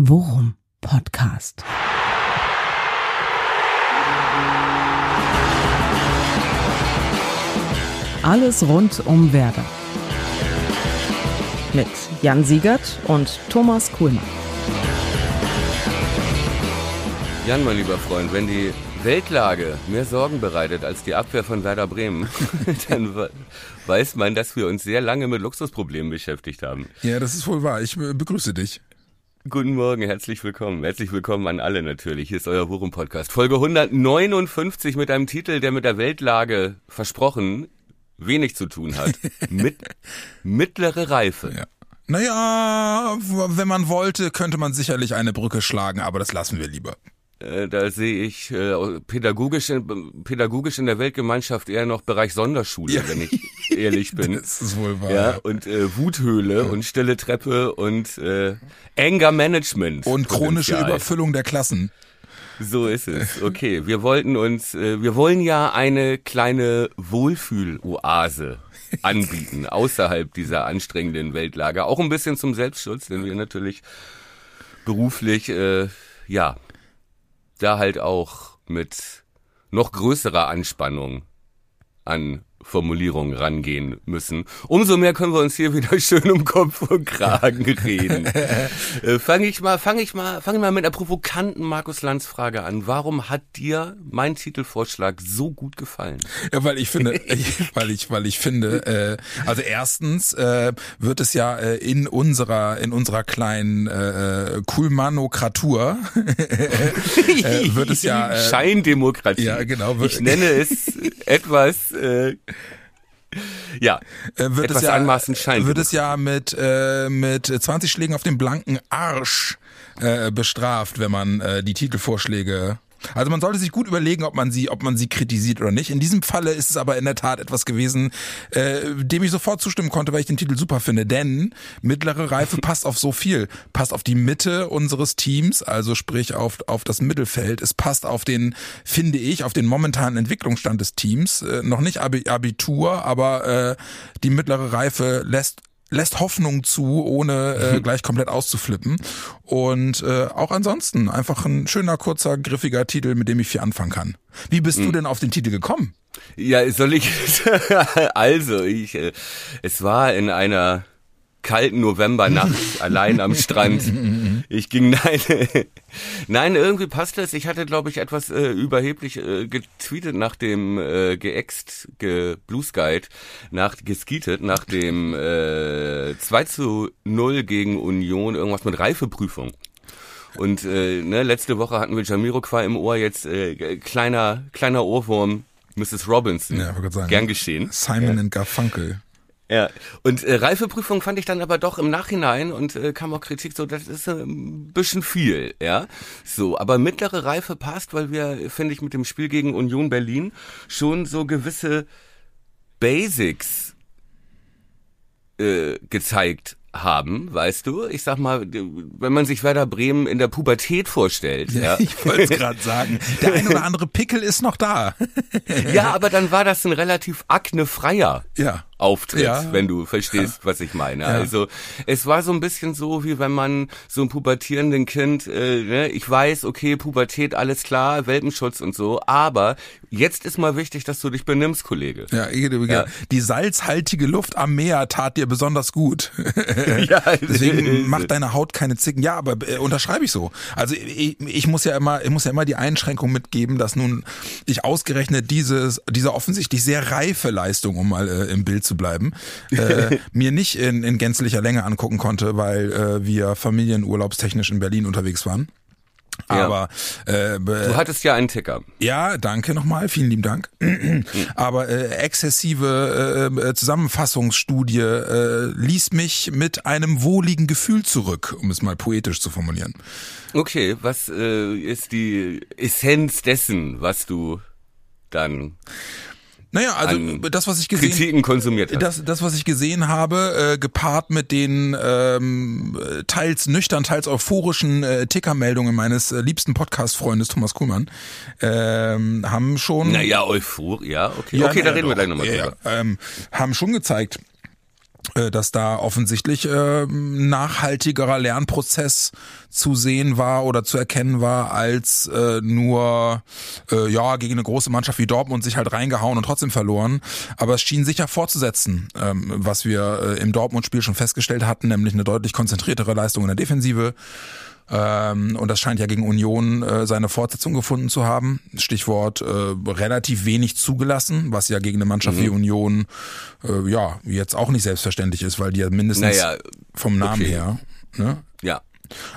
Worum Podcast. Alles rund um Werder. Mit Jan Siegert und Thomas Kuhlmann. Jan, mein lieber Freund, wenn die Weltlage mehr Sorgen bereitet als die Abwehr von Werder Bremen, dann weiß man, dass wir uns sehr lange mit Luxusproblemen beschäftigt haben. Ja, das ist wohl wahr. Ich begrüße dich. Guten Morgen, herzlich willkommen. Herzlich willkommen an alle natürlich. Hier ist euer Worum Podcast. Folge 159 mit einem Titel, der mit der Weltlage versprochen wenig zu tun hat. mit mittlere Reife. Ja. Naja, wenn man wollte, könnte man sicherlich eine Brücke schlagen, aber das lassen wir lieber. Äh, da sehe ich äh, pädagogisch, in, pädagogisch in der Weltgemeinschaft eher noch Bereich Sonderschule, ja. wenn ich ehrlich bin. Das ist wohl wahr. Ja, und äh, Wuthöhle ja. und stille Treppe und äh, Anger Management. Und chronische Überfüllung der Klassen. So ist es. Okay, wir wollten uns, äh, wir wollen ja eine kleine Wohlfühloase anbieten, außerhalb dieser anstrengenden Weltlage. Auch ein bisschen zum Selbstschutz, denn wir natürlich beruflich, äh, ja, da halt auch mit noch größerer Anspannung an Formulierungen rangehen müssen. Umso mehr können wir uns hier wieder schön um Kopf und Kragen reden. äh, fange ich mal, fange ich mal, fange mal mit einer provokanten Markus Lanz Frage an. Warum hat dir mein Titelvorschlag so gut gefallen? Ja, weil ich finde, ich, weil ich, weil ich finde, äh, also erstens äh, wird es ja äh, in unserer, in unserer kleinen äh, Kulmanokratur äh, wird es ja äh, Scheindemokratie. Ja, genau. Ich nenne es etwas äh, ja, äh, wird es ja, anmaßend scheint. Wird es ja mit, äh, mit 20 Schlägen auf den blanken Arsch äh, bestraft, wenn man äh, die Titelvorschläge also man sollte sich gut überlegen, ob man sie, ob man sie kritisiert oder nicht. In diesem Falle ist es aber in der Tat etwas gewesen, äh, dem ich sofort zustimmen konnte, weil ich den Titel super finde. Denn mittlere Reife passt auf so viel. Passt auf die Mitte unseres Teams, also sprich auf, auf das Mittelfeld. Es passt auf den, finde ich, auf den momentanen Entwicklungsstand des Teams. Äh, noch nicht Abitur, aber äh, die mittlere Reife lässt lässt Hoffnung zu, ohne äh, gleich komplett auszuflippen. Und äh, auch ansonsten einfach ein schöner, kurzer, griffiger Titel, mit dem ich viel anfangen kann. Wie bist mhm. du denn auf den Titel gekommen? Ja, soll ich? also, ich, äh, es war in einer kalten Novembernacht allein am Strand. Ich ging nein, nein, irgendwie passt das. Ich hatte, glaube ich, etwas äh, überheblich äh, getweetet nach dem äh, geext, ge Bluesguide, nach geskitet nach dem äh, 2 zu 0 gegen Union, irgendwas mit Reifeprüfung. Und äh, ne, letzte Woche hatten wir Jamiroquai im Ohr, jetzt äh, kleiner kleiner Ohrwurm, Mrs. Robinson. Ja, sagen, Gern geschehen. Simon and Garfunkel. Ja, und äh, Reifeprüfung fand ich dann aber doch im Nachhinein und äh, kam auch Kritik so, das ist äh, ein bisschen viel, ja. So, aber mittlere Reife passt, weil wir, finde ich, mit dem Spiel gegen Union Berlin schon so gewisse Basics äh, gezeigt haben, weißt du? Ich sag mal, wenn man sich Werder Bremen in der Pubertät vorstellt. Ja, ja. Ich wollte es gerade sagen. Der ein oder andere Pickel ist noch da. ja, aber dann war das ein relativ aknefreier ja. Auftritt, ja. wenn du verstehst, was ich meine. Ja. Also es war so ein bisschen so, wie wenn man so ein pubertierenden Kind, äh, ne, ich weiß, okay, Pubertät, alles klar, Welpenschutz und so, aber jetzt ist mal wichtig, dass du dich benimmst, Kollege. Ja, ja. die salzhaltige Luft am Meer tat dir besonders gut. ja, Deswegen macht deine Haut keine Zicken. Ja, aber äh, unterschreibe ich so. Also ich, ich muss ja immer, ich muss ja immer die Einschränkung mitgeben, dass nun ich ausgerechnet dieses, diese offensichtlich sehr reife Leistung, um mal äh, im Bild zu bleiben, äh, mir nicht in, in gänzlicher Länge angucken konnte, weil äh, wir familienurlaubstechnisch in Berlin unterwegs waren. Aber ja. äh, du hattest ja einen Ticker. Ja, danke nochmal, vielen lieben Dank. Aber äh, exzessive äh, äh, Zusammenfassungsstudie äh, ließ mich mit einem wohligen Gefühl zurück, um es mal poetisch zu formulieren. Okay, was äh, ist die Essenz dessen, was du dann naja, also das, was ich gesehen Kritiken konsumiert hast. Das, das, was ich gesehen habe, äh, gepaart mit den ähm, teils nüchtern, teils euphorischen äh, Tickermeldungen meines äh, liebsten Podcast-Freundes Thomas Kuhlmann, ähm, haben schon. Naja, euphor, ja, okay. Ja, okay, da reden doch. wir gleich nochmal ja, drüber. Ähm, haben schon gezeigt, äh, dass da offensichtlich äh, nachhaltigerer Lernprozess zu sehen war oder zu erkennen war, als äh, nur äh, ja gegen eine große Mannschaft wie Dortmund sich halt reingehauen und trotzdem verloren. Aber es schien sicher fortzusetzen, ähm, was wir äh, im Dortmund-Spiel schon festgestellt hatten, nämlich eine deutlich konzentriertere Leistung in der Defensive. Ähm, und das scheint ja gegen Union äh, seine Fortsetzung gefunden zu haben. Stichwort äh, relativ wenig zugelassen, was ja gegen eine Mannschaft mhm. wie Union äh, ja jetzt auch nicht selbstverständlich ist, weil die ja mindestens naja, vom Namen okay. her. Ne? Ja,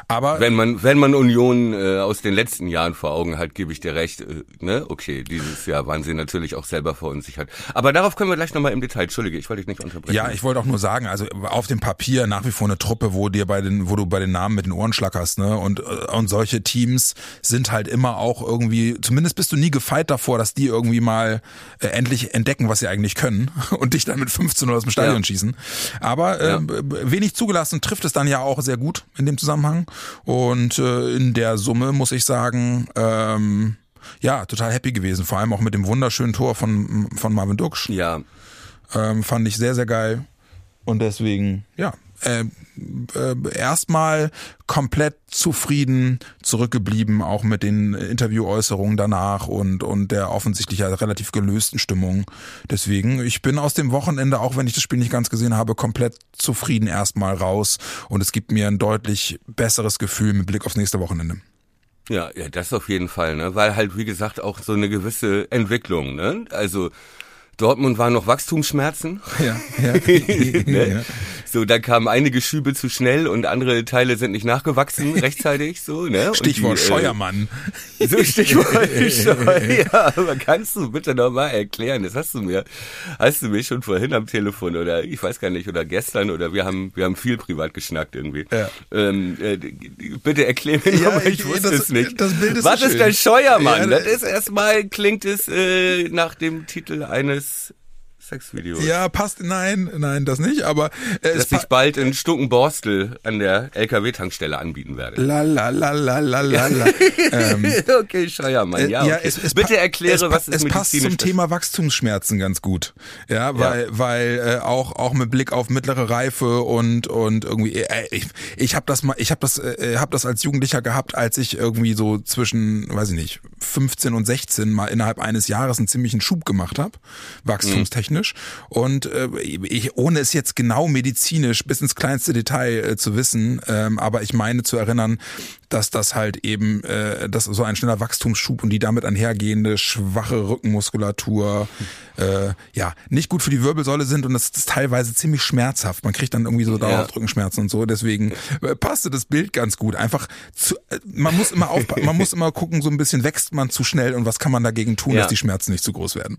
aber wenn man wenn man Union äh, aus den letzten Jahren vor Augen hat, gebe ich dir recht. Äh, ne, okay, dieses Jahr waren sie natürlich auch selber verunsichert. Aber darauf können wir gleich nochmal im Detail. Entschuldige, ich wollte dich nicht unterbrechen. Ja, ich wollte auch nur sagen, also auf dem Papier nach wie vor eine Truppe, wo dir bei den, wo du bei den Namen mit den Ohren schlackerst, ne? Und äh, und solche Teams sind halt immer auch irgendwie. Zumindest bist du nie gefeit davor, dass die irgendwie mal äh, endlich entdecken, was sie eigentlich können und dich dann mit 15 aus dem Stadion ja. schießen. Aber äh, ja. wenig zugelassen trifft es dann ja auch sehr gut in dem Zusammenhang. Zusammenhang. Und äh, in der Summe muss ich sagen, ähm, ja, total happy gewesen. Vor allem auch mit dem wunderschönen Tor von, von Marvin Duksch. Ja. Ähm, fand ich sehr, sehr geil. Und deswegen, ja, äh, äh, erstmal komplett zufrieden zurückgeblieben, auch mit den Interviewäußerungen danach und, und der offensichtlich relativ gelösten Stimmung. Deswegen, ich bin aus dem Wochenende, auch wenn ich das Spiel nicht ganz gesehen habe, komplett zufrieden erstmal raus und es gibt mir ein deutlich besseres Gefühl mit Blick aufs nächste Wochenende. Ja, ja, das auf jeden Fall, ne? Weil halt, wie gesagt, auch so eine gewisse Entwicklung, ne? Also Dortmund waren noch Wachstumsschmerzen. Ja, ja. ne? So, da kamen einige Schübe zu schnell und andere Teile sind nicht nachgewachsen rechtzeitig. So, ne? Stichwort die, äh, Scheuermann. Äh, so Stichwort Scheuer. Ja, aber kannst du bitte nochmal erklären? Das hast du mir, hast du mir schon vorhin am Telefon oder ich weiß gar nicht oder gestern oder wir haben wir haben viel privat geschnackt irgendwie. Ja. Ähm, äh, bitte erklär mir ja, nochmal, ich wusste das, es nicht. Das Bild ist Was so ist schön. der Scheuermann? Ja, das ist erstmal klingt es äh, nach dem Titel eines this Sexvideos. Ja, passt, nein, nein, das nicht, aber äh, Dass ich bald in Stuckenborstel an der LKW-Tankstelle anbieten werde. La la la la la la la. ähm, okay, Scheuermann, ja. ja okay. es, es Bitte erkläre, es, was ist Es passt zum Thema Wachstumsschmerzen ganz gut. Ja, weil, ja. weil äh, auch, auch mit Blick auf mittlere Reife und, und irgendwie, äh, ich, ich habe das mal, ich habe das, äh, hab das als Jugendlicher gehabt, als ich irgendwie so zwischen, weiß ich nicht, 15 und 16 mal innerhalb eines Jahres einen ziemlichen Schub gemacht habe, wachstumstechnisch. Mhm medizinisch. Und äh, ich, ohne es jetzt genau medizinisch bis ins kleinste Detail äh, zu wissen, ähm, aber ich meine zu erinnern, dass das halt eben, äh, dass so ein schneller Wachstumsschub und die damit einhergehende schwache Rückenmuskulatur äh, ja nicht gut für die Wirbelsäule sind und das ist teilweise ziemlich schmerzhaft. Man kriegt dann irgendwie so Dauerrückenschmerzen und so. Deswegen äh, passte das Bild ganz gut. Einfach zu, äh, man muss immer auf, man muss immer gucken, so ein bisschen wächst man zu schnell und was kann man dagegen tun, ja. dass die Schmerzen nicht zu groß werden.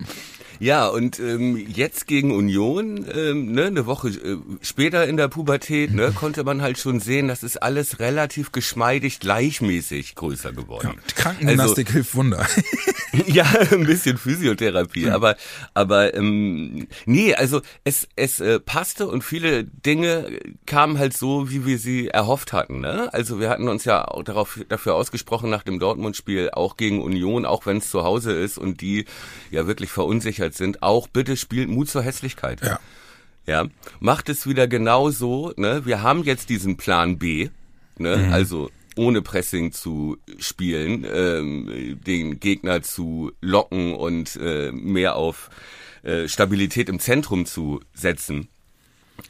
Ja, und ähm, jetzt gegen Union, ähm, ne, eine Woche äh, später in der Pubertät, ne, konnte man halt schon sehen, das ist alles relativ geschmeidig gleichmäßig größer geworden. Ja, die Krankengymnastik also, hilft Wunder. ja, ein bisschen Physiotherapie, ja. aber aber ähm, nee, also es es äh, passte und viele Dinge kamen halt so, wie wir sie erhofft hatten. Ne? Also wir hatten uns ja auch darauf dafür ausgesprochen nach dem Dortmund-Spiel, auch gegen Union, auch wenn es zu Hause ist und die ja wirklich verunsichert sind, auch bitte spielt Mut zur Hässlichkeit. Ja. Ja, macht es wieder genau so. Ne? Wir haben jetzt diesen Plan B. Ne? Mhm. Also ohne Pressing zu spielen, ähm, den Gegner zu locken und äh, mehr auf äh, Stabilität im Zentrum zu setzen.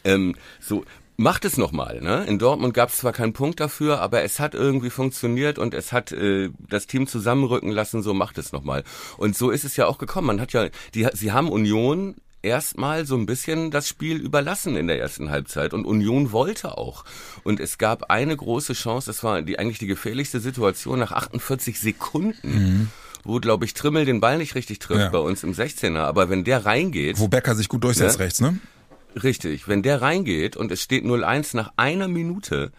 Ähm, so macht es nochmal. Ne? In Dortmund gab es zwar keinen Punkt dafür, aber es hat irgendwie funktioniert und es hat äh, das Team zusammenrücken lassen. So macht es nochmal. Und so ist es ja auch gekommen. Man hat ja, die, sie haben Union erstmal so ein bisschen das Spiel überlassen in der ersten Halbzeit und Union wollte auch. Und es gab eine große Chance, das war die eigentlich die gefährlichste Situation nach 48 Sekunden. Mhm wo, glaube ich, Trimmel den Ball nicht richtig trifft ja. bei uns im 16er. Aber wenn der reingeht. Wo Becker sich gut durchsetzt ne? rechts, ne? Richtig. Wenn der reingeht und es steht 0-1 nach einer Minute,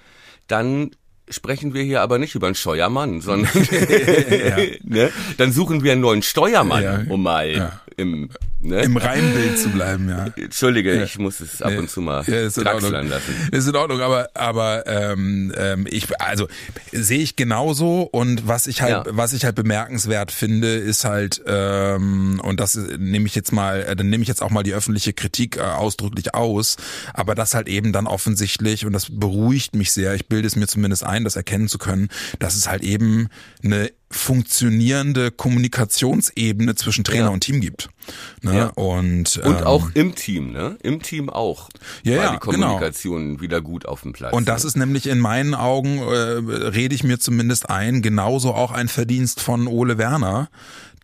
dann sprechen wir hier aber nicht über einen Steuermann, sondern ja. ne? dann suchen wir einen neuen Steuermann, ja. um mal im Ne? Im Reimbild zu bleiben, ja. Entschuldige, ja. ich muss es ab und zu mal ja, ist lassen. Ist in Ordnung, aber aber ähm, ähm, ich also sehe ich genauso und was ich halt ja. was ich halt bemerkenswert finde, ist halt ähm, und das nehme ich jetzt mal, äh, dann nehme ich jetzt auch mal die öffentliche Kritik äh, ausdrücklich aus, aber das halt eben dann offensichtlich und das beruhigt mich sehr. Ich bilde es mir zumindest ein, das erkennen zu können, dass es halt eben eine funktionierende Kommunikationsebene zwischen Trainer ja. und Team gibt. Ne? Ja. Und, und ähm, auch im Team, ne? Im Team auch. Ja, ja, die genau. Kommunikation genau. wieder gut auf dem Platz. Und das ne? ist nämlich in meinen Augen, äh, rede ich mir zumindest ein, genauso auch ein Verdienst von Ole Werner,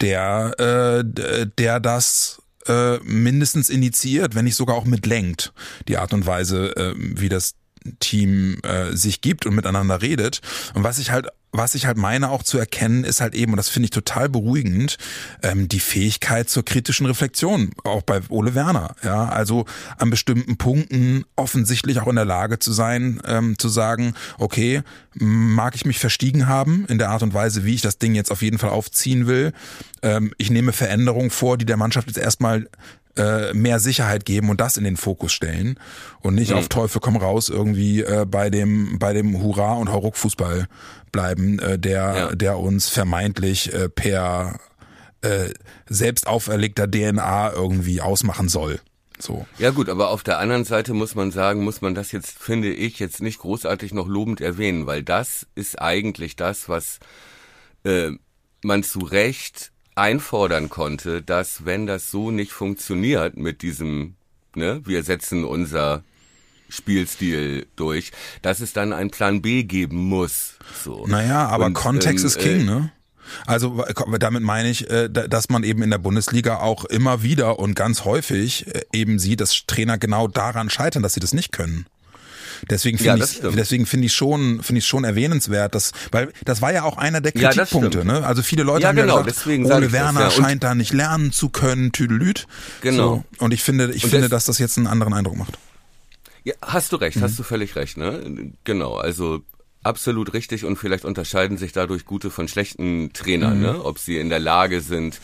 der, äh, der das äh, mindestens initiiert, wenn nicht sogar auch mitlenkt, die Art und Weise, äh, wie das Team äh, sich gibt und miteinander redet. Und was ich halt was ich halt meine auch zu erkennen, ist halt eben, und das finde ich total beruhigend, ähm, die Fähigkeit zur kritischen Reflexion, auch bei Ole Werner. Ja, also an bestimmten Punkten offensichtlich auch in der Lage zu sein, ähm, zu sagen, okay, mag ich mich verstiegen haben in der Art und Weise, wie ich das Ding jetzt auf jeden Fall aufziehen will. Ähm, ich nehme Veränderungen vor, die der Mannschaft jetzt erstmal äh, mehr Sicherheit geben und das in den Fokus stellen und nicht mhm. auf Teufel komm raus irgendwie äh, bei dem bei dem Hurra und Hauruck Fußball bleiben, äh, der ja. der uns vermeintlich äh, per äh, selbst auferlegter DNA irgendwie ausmachen soll. So. Ja gut, aber auf der anderen Seite muss man sagen, muss man das jetzt, finde ich, jetzt nicht großartig noch lobend erwähnen, weil das ist eigentlich das, was äh, man zu Recht einfordern konnte, dass wenn das so nicht funktioniert mit diesem, ne, wir setzen unser Spielstil durch, dass es dann einen Plan B geben muss. So. Naja, aber Und, Kontext ähm, ist King, äh, ne? Also damit meine ich, äh, dass man eben in der Bundesliga auch immer wieder und ganz häufig äh, eben sieht, dass Trainer genau daran scheitern, dass sie das nicht können. Deswegen finde ja, ich, deswegen finde ich schon, finde ich schon erwähnenswert, dass, weil das war ja auch einer der Kritikpunkte, ja, ne? Also viele Leute ja, haben genau, ja gesagt, Ole Werner das, scheint da nicht lernen zu können, Tüdelüt. Genau. So. Und ich finde, ich und finde, das, dass das jetzt einen anderen Eindruck macht. Ja, hast du recht, mhm. hast du völlig recht, ne? Genau, also absolut richtig und vielleicht unterscheiden sich dadurch gute von schlechten Trainern, mhm. ne? Ob sie in der Lage sind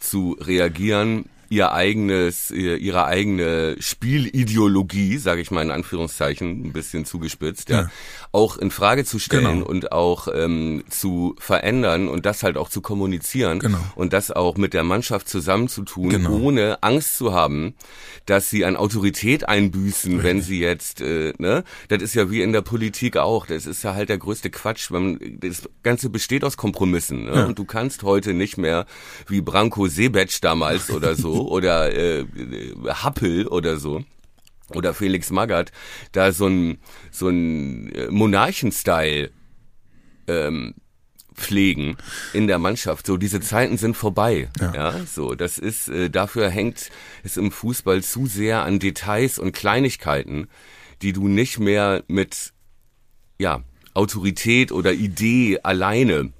zu reagieren ihr eigenes, ihre eigene Spielideologie, sage ich mal in Anführungszeichen, ein bisschen zugespitzt, ja, ja. auch in Frage zu stellen genau. und auch ähm, zu verändern und das halt auch zu kommunizieren genau. und das auch mit der Mannschaft zusammenzutun, genau. ohne Angst zu haben, dass sie an Autorität einbüßen, Richtig. wenn sie jetzt, äh, ne, das ist ja wie in der Politik auch, das ist ja halt der größte Quatsch, man, das Ganze besteht aus Kompromissen ne? Ja. und du kannst heute nicht mehr wie Branko Sebetsch damals oder so oder äh, Happel oder so oder Felix Magath da so ein so ein äh, Monarchen-Style ähm, pflegen in der Mannschaft. So diese Zeiten sind vorbei. Ja, ja so das ist äh, dafür hängt es im Fußball zu sehr an Details und Kleinigkeiten, die du nicht mehr mit ja Autorität oder Idee alleine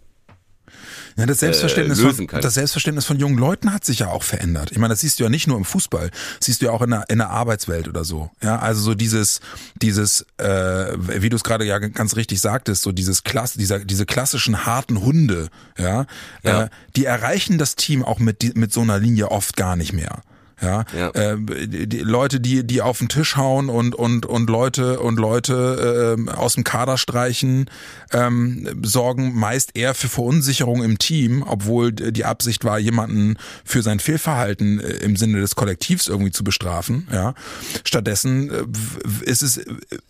ja, das Selbstverständnis, äh, von, das Selbstverständnis von jungen Leuten hat sich ja auch verändert. Ich meine, das siehst du ja nicht nur im Fußball, das siehst du ja auch in der, in der Arbeitswelt oder so. Ja, also so dieses, dieses, äh, wie du es gerade ja ganz richtig sagtest, so dieses Klass, dieser, diese klassischen harten Hunde, ja, ja. Äh, die erreichen das Team auch mit, mit so einer Linie oft gar nicht mehr. Ja, ja. Äh, die, Leute, die die auf den Tisch hauen und und und Leute und Leute äh, aus dem Kader streichen, ähm, sorgen meist eher für Verunsicherung im Team, obwohl die Absicht war, jemanden für sein Fehlverhalten äh, im Sinne des Kollektivs irgendwie zu bestrafen. Ja, stattdessen äh, ist es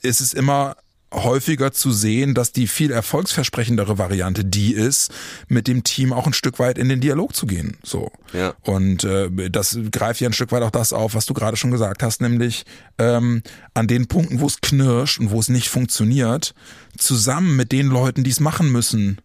ist es immer häufiger zu sehen, dass die viel erfolgsversprechendere Variante die ist, mit dem Team auch ein Stück weit in den Dialog zu gehen. So. Ja. Und äh, das greift ja ein Stück weit auch das auf, was du gerade schon gesagt hast, nämlich ähm, an den Punkten, wo es knirscht und wo es nicht funktioniert, zusammen mit den Leuten, die es machen müssen,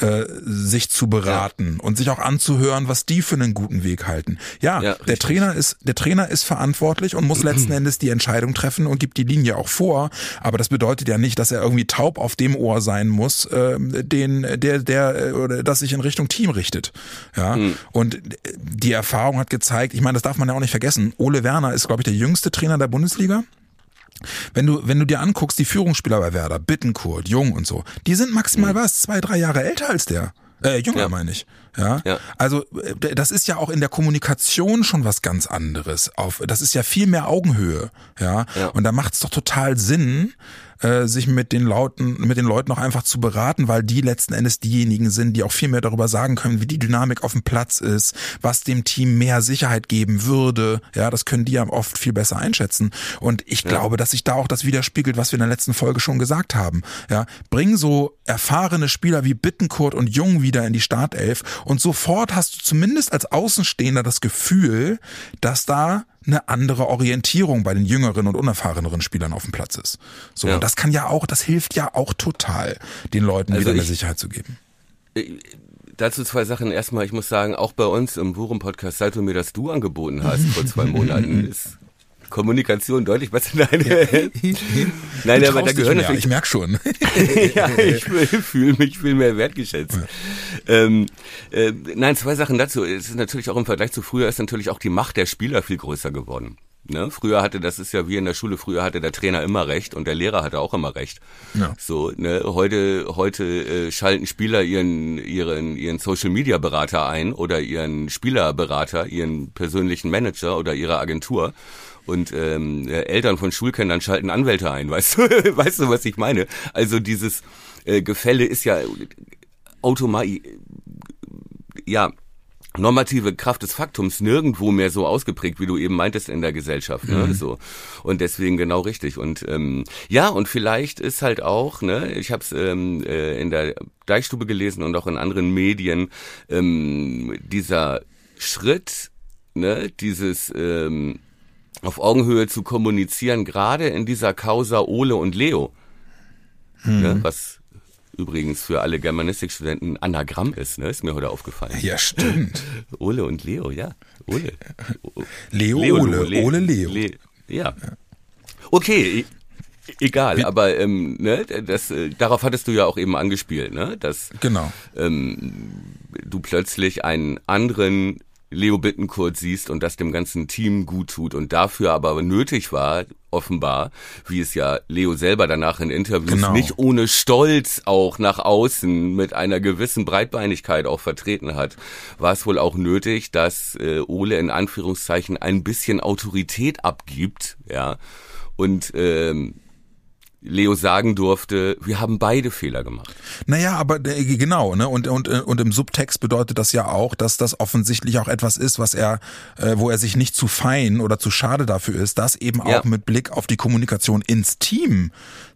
äh, sich zu beraten ja. und sich auch anzuhören, was die für einen guten Weg halten. Ja, ja der Trainer ist der Trainer ist verantwortlich und muss letzten Endes die Entscheidung treffen und gibt die Linie auch vor. Aber das bedeutet ja nicht, dass er irgendwie taub auf dem Ohr sein muss, äh, den der der äh, oder das sich in Richtung Team richtet. Ja, mhm. und die Erfahrung hat gezeigt. Ich meine, das darf man ja auch nicht vergessen. Ole Werner ist glaube ich der jüngste Trainer der Bundesliga. Wenn du, wenn du dir anguckst, die Führungsspieler bei Werder, Bittenkurt, Jung und so, die sind maximal mhm. was, zwei, drei Jahre älter als der. Äh, jünger ja. meine ich. Ja? ja. Also äh, das ist ja auch in der Kommunikation schon was ganz anderes. Auf, das ist ja viel mehr Augenhöhe. Ja. ja. Und da macht es doch total Sinn, äh, sich mit den Leuten, mit den Leuten auch einfach zu beraten, weil die letzten Endes diejenigen sind, die auch viel mehr darüber sagen können, wie die Dynamik auf dem Platz ist, was dem Team mehr Sicherheit geben würde. Ja, das können die ja oft viel besser einschätzen. Und ich ja. glaube, dass sich da auch das widerspiegelt, was wir in der letzten Folge schon gesagt haben. Ja, bring so erfahrene Spieler wie Bittenkurt und Jung wieder in die Startelf und sofort hast du zumindest als Außenstehender das Gefühl, dass da eine andere Orientierung bei den jüngeren und unerfahreneren Spielern auf dem Platz ist. So, ja. und das kann ja auch, das hilft ja auch total, den Leuten also wieder ich, eine Sicherheit zu geben. Ich, dazu zwei Sachen. Erstmal, ich muss sagen, auch bei uns im Wurm-Podcast, seit du mir das Du angeboten hast vor zwei Monaten, ist Kommunikation deutlich besser. Nein, Nein aber da gehört natürlich. Ich merk schon. ja, ich fühle mich viel mehr wertgeschätzt. Ja. Ähm, äh, nein, zwei Sachen dazu. Es ist natürlich auch im Vergleich zu früher ist natürlich auch die Macht der Spieler viel größer geworden. Ne? Früher hatte, das ist ja wie in der Schule, früher hatte der Trainer immer recht und der Lehrer hatte auch immer recht. Ja. So, ne? Heute, heute äh, schalten Spieler ihren, ihren, ihren Social Media Berater ein oder ihren Spielerberater, ihren persönlichen Manager oder ihre Agentur und ähm, Eltern von Schulkindern schalten Anwälte ein, weißt du, weißt du, was ich meine? Also dieses äh, Gefälle ist ja automatisch, ja, normative Kraft des Faktums nirgendwo mehr so ausgeprägt, wie du eben meintest in der Gesellschaft. Ne? Mhm. So und deswegen genau richtig. Und ähm, ja, und vielleicht ist halt auch, ne, ich habe es ähm, äh, in der Deichstube gelesen und auch in anderen Medien, ähm, dieser Schritt, ne, dieses ähm, auf Augenhöhe zu kommunizieren, gerade in dieser Causa Ole und Leo, mhm. ne, was übrigens für alle Germanistikstudenten Anagramm ist, ne, ist mir heute aufgefallen. Ja, stimmt. Ole und Leo, ja. Ole. Leo, Leo Ole, Le Ole, Leo. Le ja. Okay, egal, Wie? aber ähm, ne, das, äh, darauf hattest du ja auch eben angespielt, ne, dass genau. ähm, du plötzlich einen anderen Leo Bittenkurt siehst und das dem ganzen Team gut tut und dafür aber nötig war, offenbar, wie es ja Leo selber danach in Interviews genau. nicht ohne Stolz auch nach außen mit einer gewissen Breitbeinigkeit auch vertreten hat, war es wohl auch nötig, dass äh, Ole in Anführungszeichen ein bisschen Autorität abgibt, ja, und ähm, Leo sagen durfte, wir haben beide Fehler gemacht. Naja, aber äh, genau, ne? Und, und, und im Subtext bedeutet das ja auch, dass das offensichtlich auch etwas ist, was er, äh, wo er sich nicht zu fein oder zu schade dafür ist, das eben ja. auch mit Blick auf die Kommunikation ins Team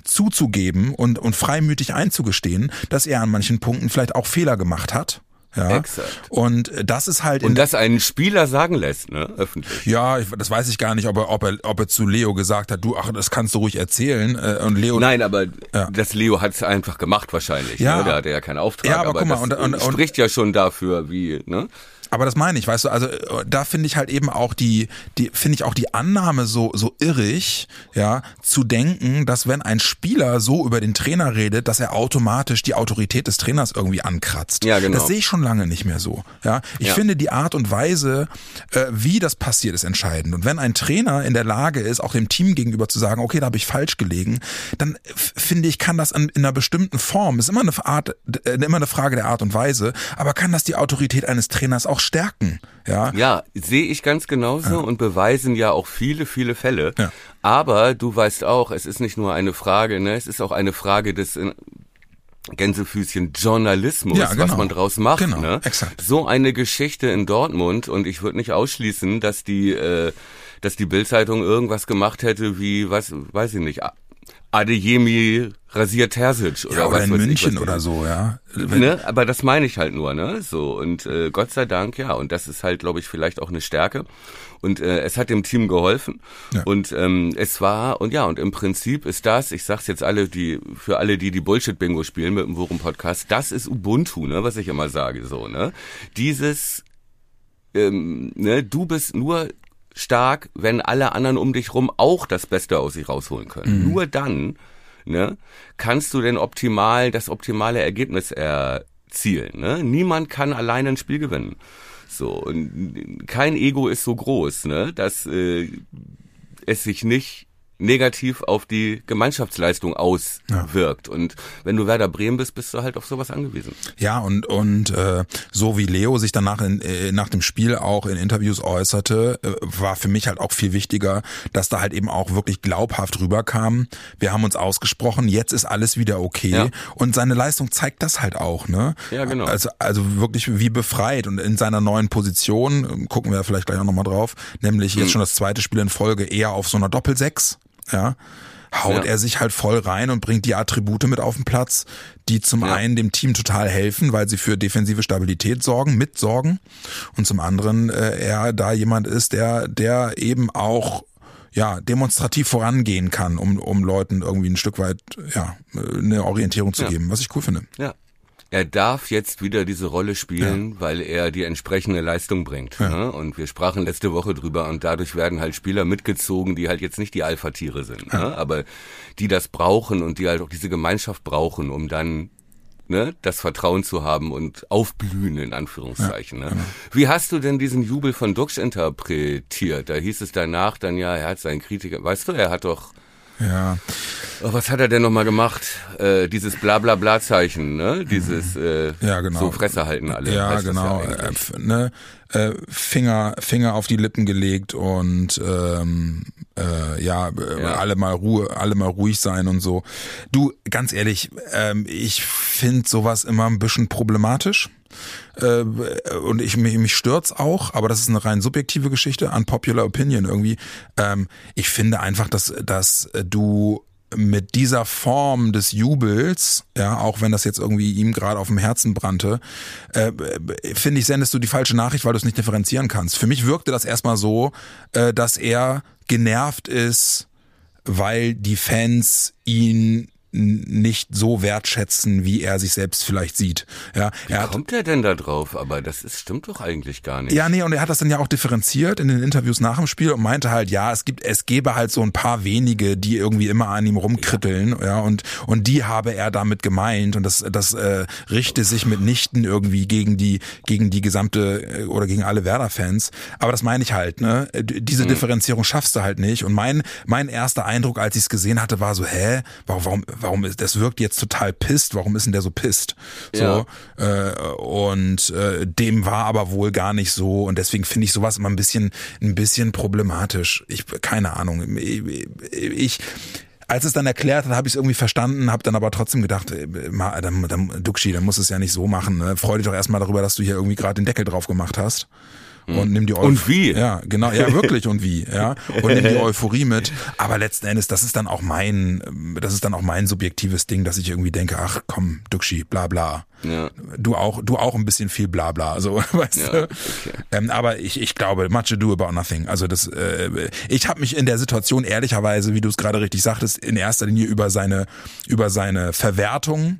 zuzugeben und, und freimütig einzugestehen, dass er an manchen Punkten vielleicht auch Fehler gemacht hat ja. Exakt. Und das ist halt. Und das einen Spieler sagen lässt, ne, öffentlich. Ja, ich, das weiß ich gar nicht, ob er, ob er, ob er zu Leo gesagt hat, du, ach, das kannst du ruhig erzählen. Äh, und Leo. Nein, aber ja. das Leo hat es einfach gemacht wahrscheinlich. Ja. Ne? Der hatte ja keinen Auftrag. Ja, aber, aber guck mal, und, und, und, spricht ja schon dafür, wie, ne? Aber das meine ich, weißt du, also äh, da finde ich halt eben auch die, die finde ich auch die Annahme so so irrig, ja, zu denken, dass wenn ein Spieler so über den Trainer redet, dass er automatisch die Autorität des Trainers irgendwie ankratzt. Ja, genau. Das sehe ich schon lange nicht mehr so. Ja, ich ja. finde die Art und Weise, äh, wie das passiert, ist entscheidend. Und wenn ein Trainer in der Lage ist, auch dem Team gegenüber zu sagen, okay, da habe ich falsch gelegen, dann finde ich, kann das in, in einer bestimmten Form, ist immer eine Art, äh, immer eine Frage der Art und Weise, aber kann das die Autorität eines Trainers auch stärken. Ja, ja sehe ich ganz genauso ja. und beweisen ja auch viele, viele Fälle. Ja. Aber du weißt auch, es ist nicht nur eine Frage, ne, es ist auch eine Frage des äh, Gänsefüßchen Journalismus, ja, genau. was man draus macht. Genau, ne? exakt. So eine Geschichte in Dortmund und ich würde nicht ausschließen, dass die, äh, dass die Bildzeitung irgendwas gemacht hätte wie, was, weiß ich nicht, Adeyemi rasiert Terzic oder ja, oder was in München ich, oder so, ja. Ne? Aber das meine ich halt nur, ne? So und äh, Gott sei Dank, ja. Und das ist halt, glaube ich, vielleicht auch eine Stärke. Und äh, es hat dem Team geholfen. Ja. Und ähm, es war und ja und im Prinzip ist das, ich sag's jetzt alle, die für alle, die die Bullshit-Bingo spielen mit dem Worum Podcast, das ist Ubuntu, ne? Was ich immer sage, so, ne? Dieses ähm, ne, du bist nur stark, wenn alle anderen um dich rum auch das Beste aus sich rausholen können. Mhm. Nur dann ne, kannst du denn optimal das optimale Ergebnis erzielen. Ne? Niemand kann alleine ein Spiel gewinnen. So und kein Ego ist so groß, ne, dass äh, es sich nicht negativ auf die Gemeinschaftsleistung auswirkt. Ja. Und wenn du Werder Bremen bist, bist du halt auf sowas angewiesen. Ja, und, und äh, so wie Leo sich danach in, äh, nach dem Spiel auch in Interviews äußerte, äh, war für mich halt auch viel wichtiger, dass da halt eben auch wirklich glaubhaft rüberkam. Wir haben uns ausgesprochen, jetzt ist alles wieder okay. Ja. Und seine Leistung zeigt das halt auch, ne? Ja, genau. Also, also wirklich wie befreit und in seiner neuen Position, ähm, gucken wir vielleicht gleich auch nochmal drauf, nämlich jetzt mhm. schon das zweite Spiel in Folge eher auf so einer Doppelsechs, ja haut ja. er sich halt voll rein und bringt die Attribute mit auf den Platz, die zum ja. einen dem Team total helfen, weil sie für defensive Stabilität sorgen, mitsorgen und zum anderen äh, er da jemand ist, der der eben auch ja, demonstrativ vorangehen kann, um, um Leuten irgendwie ein Stück weit ja, eine Orientierung zu ja. geben, was ich cool finde. Ja, er darf jetzt wieder diese Rolle spielen, ja. weil er die entsprechende Leistung bringt. Ja. Ne? Und wir sprachen letzte Woche drüber und dadurch werden halt Spieler mitgezogen, die halt jetzt nicht die Alpha-Tiere sind, ja. ne? aber die das brauchen und die halt auch diese Gemeinschaft brauchen, um dann ne, das Vertrauen zu haben und aufblühen in Anführungszeichen. Ja, ne? Genau. Wie hast du denn diesen Jubel von Dux interpretiert? Da hieß es danach dann ja, er hat seinen Kritiker, weißt du, er hat doch ja. Oh, was hat er denn nochmal gemacht? Äh, dieses Bla-Bla-Bla-Zeichen, ne? Dieses äh, ja, genau. so Fresse halten alle. Ja, genau. Ja äh, ne? Äh, Finger, Finger auf die Lippen gelegt und ähm, äh, ja, äh, ja, alle mal Ruhe, alle mal ruhig sein und so. Du, ganz ehrlich, ähm, ich finde sowas immer ein bisschen problematisch. Äh, und ich mich, mich stört's auch, aber das ist eine rein subjektive Geschichte, unpopular opinion irgendwie. Ähm, ich finde einfach, dass, dass du mit dieser Form des Jubels, ja, auch wenn das jetzt irgendwie ihm gerade auf dem Herzen brannte, äh, finde ich, sendest du die falsche Nachricht, weil du es nicht differenzieren kannst. Für mich wirkte das erstmal so, äh, dass er genervt ist, weil die Fans ihn nicht so wertschätzen, wie er sich selbst vielleicht sieht. Ja, wie er kommt er denn da drauf? Aber das ist, stimmt doch eigentlich gar nicht. Ja, nee, und er hat das dann ja auch differenziert in den Interviews nach dem Spiel und meinte halt, ja, es gibt, es gäbe halt so ein paar wenige, die irgendwie immer an ihm rumkritteln, ja, ja und, und die habe er damit gemeint und das, das äh, richte sich mitnichten irgendwie gegen die, gegen die gesamte äh, oder gegen alle Werder-Fans. Aber das meine ich halt, ne? Diese mhm. Differenzierung schaffst du halt nicht. Und mein, mein erster Eindruck, als ich es gesehen hatte, war so, hä, warum, warum warum ist, das wirkt jetzt total pisst, warum ist denn der so pisst? So, ja. äh, und äh, dem war aber wohl gar nicht so und deswegen finde ich sowas immer ein bisschen, ein bisschen problematisch. Ich, keine Ahnung. Ich, ich als es dann erklärt hat, habe ich es irgendwie verstanden, habe dann aber trotzdem gedacht, äh, dann, dann, Duxi, dann muss es ja nicht so machen. Ne? Freu dich doch erstmal darüber, dass du hier irgendwie gerade den Deckel drauf gemacht hast und nimm die Euphorie. Und wie? Ja, genau, ja, wirklich und wie, ja. Und nimm die Euphorie mit. Aber letzten Endes, das ist dann auch mein, das ist dann auch mein subjektives Ding, dass ich irgendwie denke, ach komm, Duxi, bla bla. Ja. Du auch, du auch ein bisschen viel bla bla, so, weißt ja, du. Okay. Ähm, aber ich, ich glaube, much ado about nothing. Also das, äh, ich habe mich in der Situation ehrlicherweise, wie du es gerade richtig sagtest, in erster Linie über seine, über seine Verwertung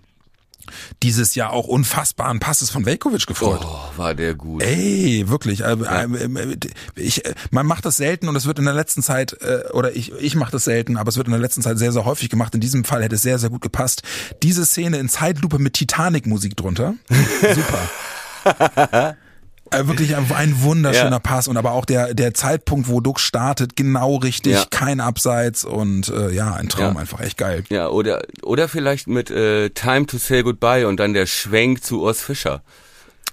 dieses Jahr auch unfassbaren Passes von Velkovic gefreut. Oh, war der gut. Ey, wirklich. Äh, ja. Äh, ich, man macht das selten und es wird in der letzten Zeit, äh, oder ich, ich mache das selten, aber es wird in der letzten Zeit sehr, sehr häufig gemacht. In diesem Fall hätte es sehr, sehr gut gepasst. Diese Szene in Zeitlupe mit Titanic-Musik drunter. Super. Äh, wirklich ein wunderschöner ja. Pass und aber auch der, der Zeitpunkt, wo Duck startet, genau richtig, ja. kein Abseits und äh, ja, ein Traum, ja. einfach echt geil. Ja, oder, oder vielleicht mit äh, Time to Say Goodbye und dann der Schwenk zu Urs Fischer.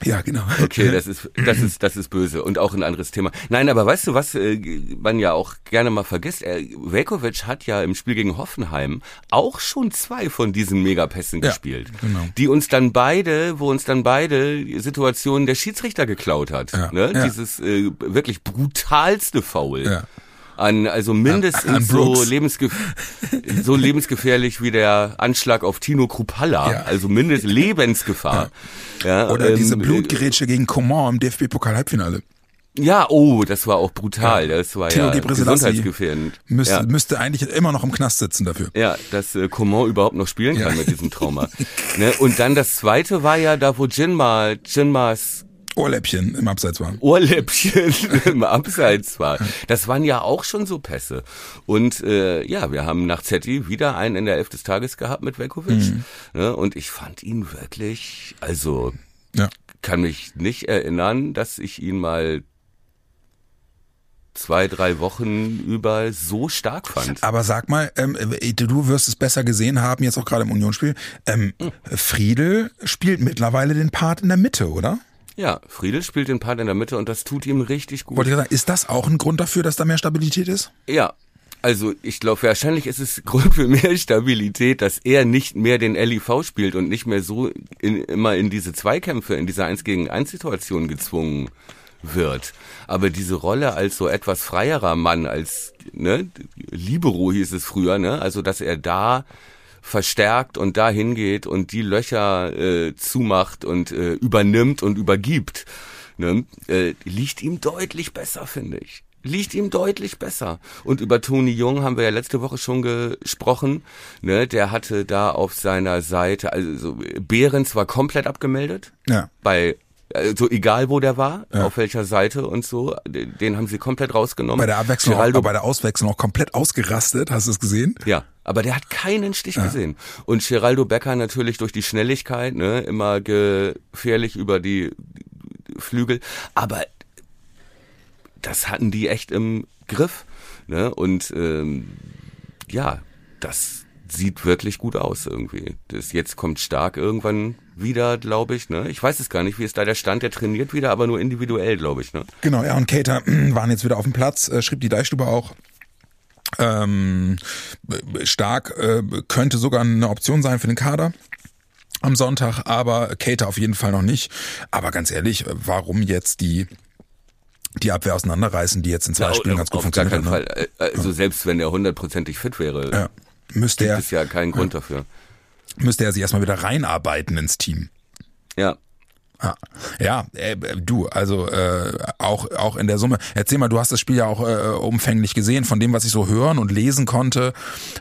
Ja, genau. Okay, das ist, das ist, das ist böse und auch ein anderes Thema. Nein, aber weißt du, was äh, man ja auch gerne mal vergisst? Er, Velkovic hat ja im Spiel gegen Hoffenheim auch schon zwei von diesen Megapässen ja, gespielt, genau. die uns dann beide, wo uns dann beide Situationen der Schiedsrichter geklaut hat. Ja, ne? Ja. Dieses äh, wirklich brutalste Foul. Ja an, also mindestens an, so, lebensgef so lebensgefährlich wie der Anschlag auf Tino Krupalla, ja. also mindestens Lebensgefahr. Ja. Oder ähm, diese Blutgerätsche gegen Coman im DFB-Pokal-Halbfinale. Ja, oh, das war auch brutal. Das war Theo ja gesundheitsgefährdend. Müsste, ja. müsste eigentlich immer noch im Knast sitzen dafür. Ja, dass äh, Coman überhaupt noch spielen kann ja. mit diesem Trauma. ne? Und dann das zweite war ja da, wo Jinma, Jinmas Ohrläppchen im Abseits war. Ohrläppchen im Abseits war. Das waren ja auch schon so Pässe. Und äh, ja, wir haben nach Zetti wieder einen in der Elf des Tages gehabt mit Velkovic. Mhm. Ne? Und ich fand ihn wirklich, also ja. kann mich nicht erinnern, dass ich ihn mal zwei, drei Wochen über so stark fand. Aber sag mal, ähm, du wirst es besser gesehen haben, jetzt auch gerade im Unionsspiel. Ähm, hm. Friedel spielt mittlerweile den Part in der Mitte, oder? Ja, Friedel spielt den Part in der Mitte und das tut ihm richtig gut. Wollte ich sagen, ist das auch ein Grund dafür, dass da mehr Stabilität ist? Ja, also ich glaube, wahrscheinlich ist es Grund für mehr Stabilität, dass er nicht mehr den LIV spielt und nicht mehr so in, immer in diese Zweikämpfe, in diese Eins gegen Eins Situation gezwungen wird. Aber diese Rolle als so etwas freierer Mann, als ne, Libero hieß es früher, ne, also dass er da verstärkt und da hingeht und die Löcher äh, zumacht und äh, übernimmt und übergibt, ne, äh, liegt ihm deutlich besser, finde ich liegt ihm deutlich besser. Und über Toni Jung haben wir ja letzte Woche schon gesprochen. Ne, der hatte da auf seiner Seite, also Behrens war komplett abgemeldet. Ja. Bei also egal wo der war, ja. auf welcher Seite und so, den haben sie komplett rausgenommen. Bei der Abwechslung, auch, bei der Auswechslung auch komplett ausgerastet, hast du es gesehen? Ja, aber der hat keinen Stich ja. gesehen. Und Geraldo Becker natürlich durch die Schnelligkeit, ne, immer gefährlich über die Flügel, aber das hatten die echt im Griff, ne? Und ähm, ja, das sieht wirklich gut aus irgendwie. Das jetzt kommt stark irgendwann wieder, glaube ich. Ne? Ich weiß es gar nicht, wie ist da der Stand. Der trainiert wieder, aber nur individuell, glaube ich. Ne? Genau, er und Kater waren jetzt wieder auf dem Platz, äh, schrieb die Deichstube auch. Ähm, stark äh, könnte sogar eine Option sein für den Kader am Sonntag, aber Kater auf jeden Fall noch nicht. Aber ganz ehrlich, warum jetzt die die Abwehr auseinanderreißen, die jetzt in zwei ja, Spielen ganz gut funktioniert keinen ne? Fall. Also ja. selbst wenn er hundertprozentig fit wäre, ja. müsste gibt er, es ja keinen Grund dafür müsste er sich erstmal wieder reinarbeiten ins Team. Ja. Ja, äh, du, also äh, auch auch in der Summe. Erzähl mal, du hast das Spiel ja auch äh, umfänglich gesehen. Von dem, was ich so hören und lesen konnte,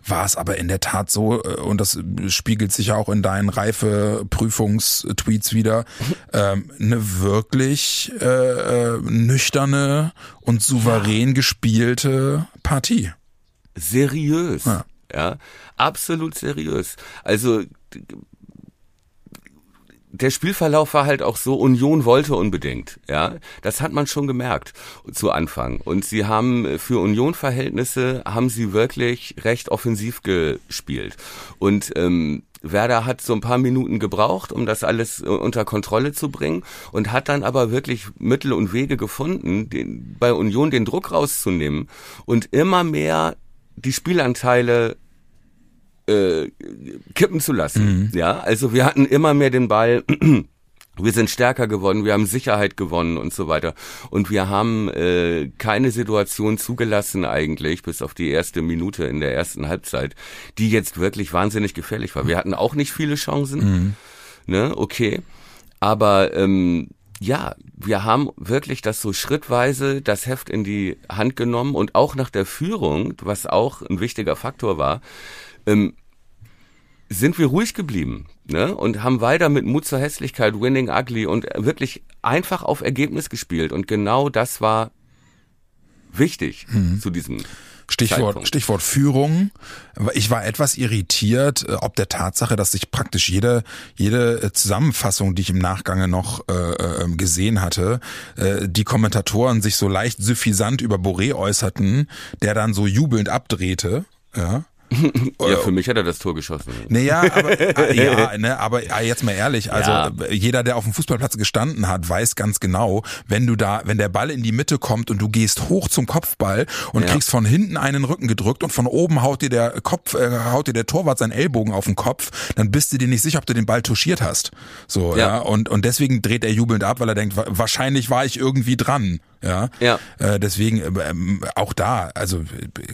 war es aber in der Tat so äh, und das spiegelt sich ja auch in deinen reife Prüfungstweets wieder. Ähm, eine wirklich äh, äh, nüchterne und souverän ja. gespielte Partie. Seriös. Ja. ja, absolut seriös. Also der Spielverlauf war halt auch so, Union wollte unbedingt, ja. Das hat man schon gemerkt zu Anfang. Und sie haben für Union-Verhältnisse haben sie wirklich recht offensiv gespielt. Und ähm, Werder hat so ein paar Minuten gebraucht, um das alles unter Kontrolle zu bringen und hat dann aber wirklich Mittel und Wege gefunden, den, bei Union den Druck rauszunehmen und immer mehr die Spielanteile äh, kippen zu lassen. Mhm. Ja, also wir hatten immer mehr den Ball. Wir sind stärker geworden, wir haben Sicherheit gewonnen und so weiter. Und wir haben äh, keine Situation zugelassen eigentlich, bis auf die erste Minute in der ersten Halbzeit, die jetzt wirklich wahnsinnig gefährlich war. Wir hatten auch nicht viele Chancen, mhm. ne, okay. Aber ähm, ja, wir haben wirklich das so schrittweise das Heft in die Hand genommen und auch nach der Führung, was auch ein wichtiger Faktor war, ähm, sind wir ruhig geblieben ne? und haben weiter mit Mut zur Hässlichkeit, Winning Ugly und wirklich einfach auf Ergebnis gespielt. Und genau das war wichtig mhm. zu diesem Stichwort, Stichwort Führung. Ich war etwas irritiert, äh, ob der Tatsache, dass sich praktisch jede, jede äh, Zusammenfassung, die ich im Nachgange noch äh, äh, gesehen hatte, äh, die Kommentatoren sich so leicht suffisant über Boré äußerten, der dann so jubelnd abdrehte. Ja, ja, für mich hat er das Tor geschossen. Naja, aber, äh, ja, ne, aber äh, jetzt mal ehrlich, also ja. jeder, der auf dem Fußballplatz gestanden hat, weiß ganz genau, wenn du da, wenn der Ball in die Mitte kommt und du gehst hoch zum Kopfball und ja. kriegst von hinten einen Rücken gedrückt und von oben haut dir der Kopf, äh, haut dir der Torwart seinen Ellbogen auf den Kopf, dann bist du dir nicht sicher, ob du den Ball touchiert hast. So, ja. ja. Und, und deswegen dreht er jubelnd ab, weil er denkt, wahrscheinlich war ich irgendwie dran. Ja. ja. Äh, deswegen äh, auch da, also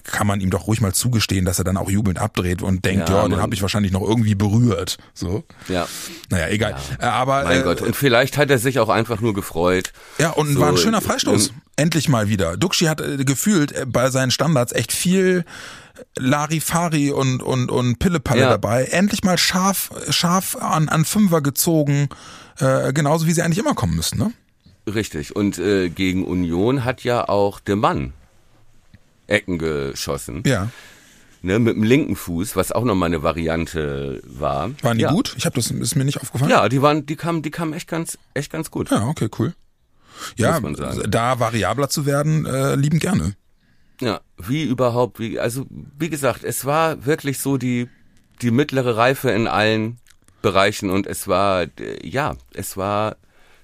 kann man ihm doch ruhig mal zugestehen, dass er dann auch jubelnd abdreht und denkt, ja, ja den habe ich wahrscheinlich noch irgendwie berührt. So. Ja. Naja, egal. Ja. Äh, aber mein äh, Gott. Und vielleicht hat er sich auch einfach nur gefreut. Ja, und so, war ein schöner Freistoß. Endlich mal wieder. Duxi hat äh, gefühlt äh, bei seinen Standards echt viel Larifari und und und Pillepalle ja. dabei. Endlich mal scharf scharf an an Fünfer gezogen, äh, genauso wie sie eigentlich immer kommen müssen, ne? Richtig. Und äh, gegen Union hat ja auch der Mann Ecken geschossen. Ja. Ne, mit dem linken Fuß, was auch nochmal eine Variante war. Waren die ja. gut? Ich habe das ist mir nicht aufgefallen. Ja, die waren, die kamen, die kamen echt ganz, echt ganz gut. Ja, okay, cool. Ja, da variabler zu werden, äh, lieben gerne. Ja, wie überhaupt, wie, also wie gesagt, es war wirklich so die, die mittlere Reife in allen Bereichen und es war, ja, es war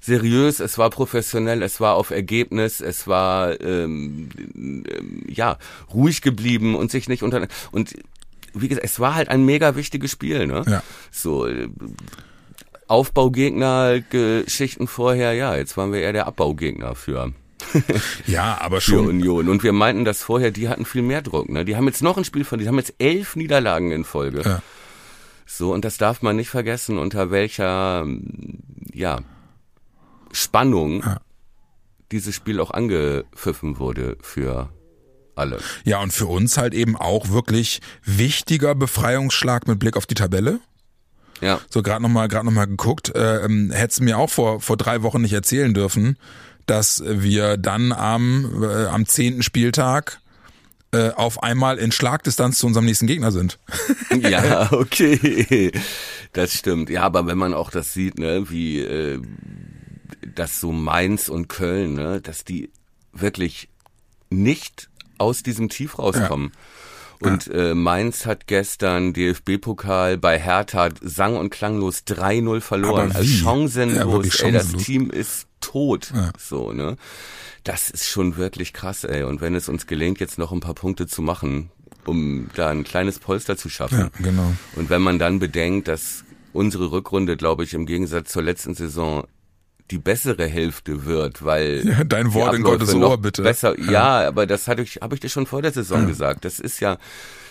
seriös, es war professionell, es war auf Ergebnis, es war ähm, ähm, ja ruhig geblieben und sich nicht unter und wie gesagt, es war halt ein mega wichtiges Spiel, ne? Ja. So Aufbaugegner, Geschichten vorher, ja, jetzt waren wir eher der Abbaugegner für ja, aber schon. Für Union. Und wir meinten das vorher, die hatten viel mehr Druck. Ne? Die haben jetzt noch ein Spiel von, die haben jetzt elf Niederlagen in Folge. Ja. So, und das darf man nicht vergessen, unter welcher, ja, Spannung ja. dieses Spiel auch angepfiffen wurde für alle. Ja, und für uns halt eben auch wirklich wichtiger Befreiungsschlag mit Blick auf die Tabelle. Ja. So gerade nochmal gerade noch mal geguckt, äh, ähm, hättest du mir auch vor vor drei Wochen nicht erzählen dürfen, dass wir dann am äh, am zehnten Spieltag äh, auf einmal in Schlagdistanz zu unserem nächsten Gegner sind. ja, okay. Das stimmt. Ja, aber wenn man auch das sieht, ne, wie äh, dass so Mainz und Köln, ne, dass die wirklich nicht aus diesem Tief rauskommen. Ja. Und äh, Mainz hat gestern DFB-Pokal bei Hertha sang- und klanglos 3-0 verloren. Also chancenlos. Ja, ey, das Team ist tot. Ja. So, ne? Das ist schon wirklich krass, ey. Und wenn es uns gelingt, jetzt noch ein paar Punkte zu machen, um da ein kleines Polster zu schaffen. Ja, genau. Und wenn man dann bedenkt, dass unsere Rückrunde, glaube ich, im Gegensatz zur letzten Saison die bessere Hälfte wird, weil ja, dein Wort in Gottes Ohr bitte. Besser, ja. ja, aber das hatte ich, habe ich dir schon vor der Saison ja. gesagt. Das ist ja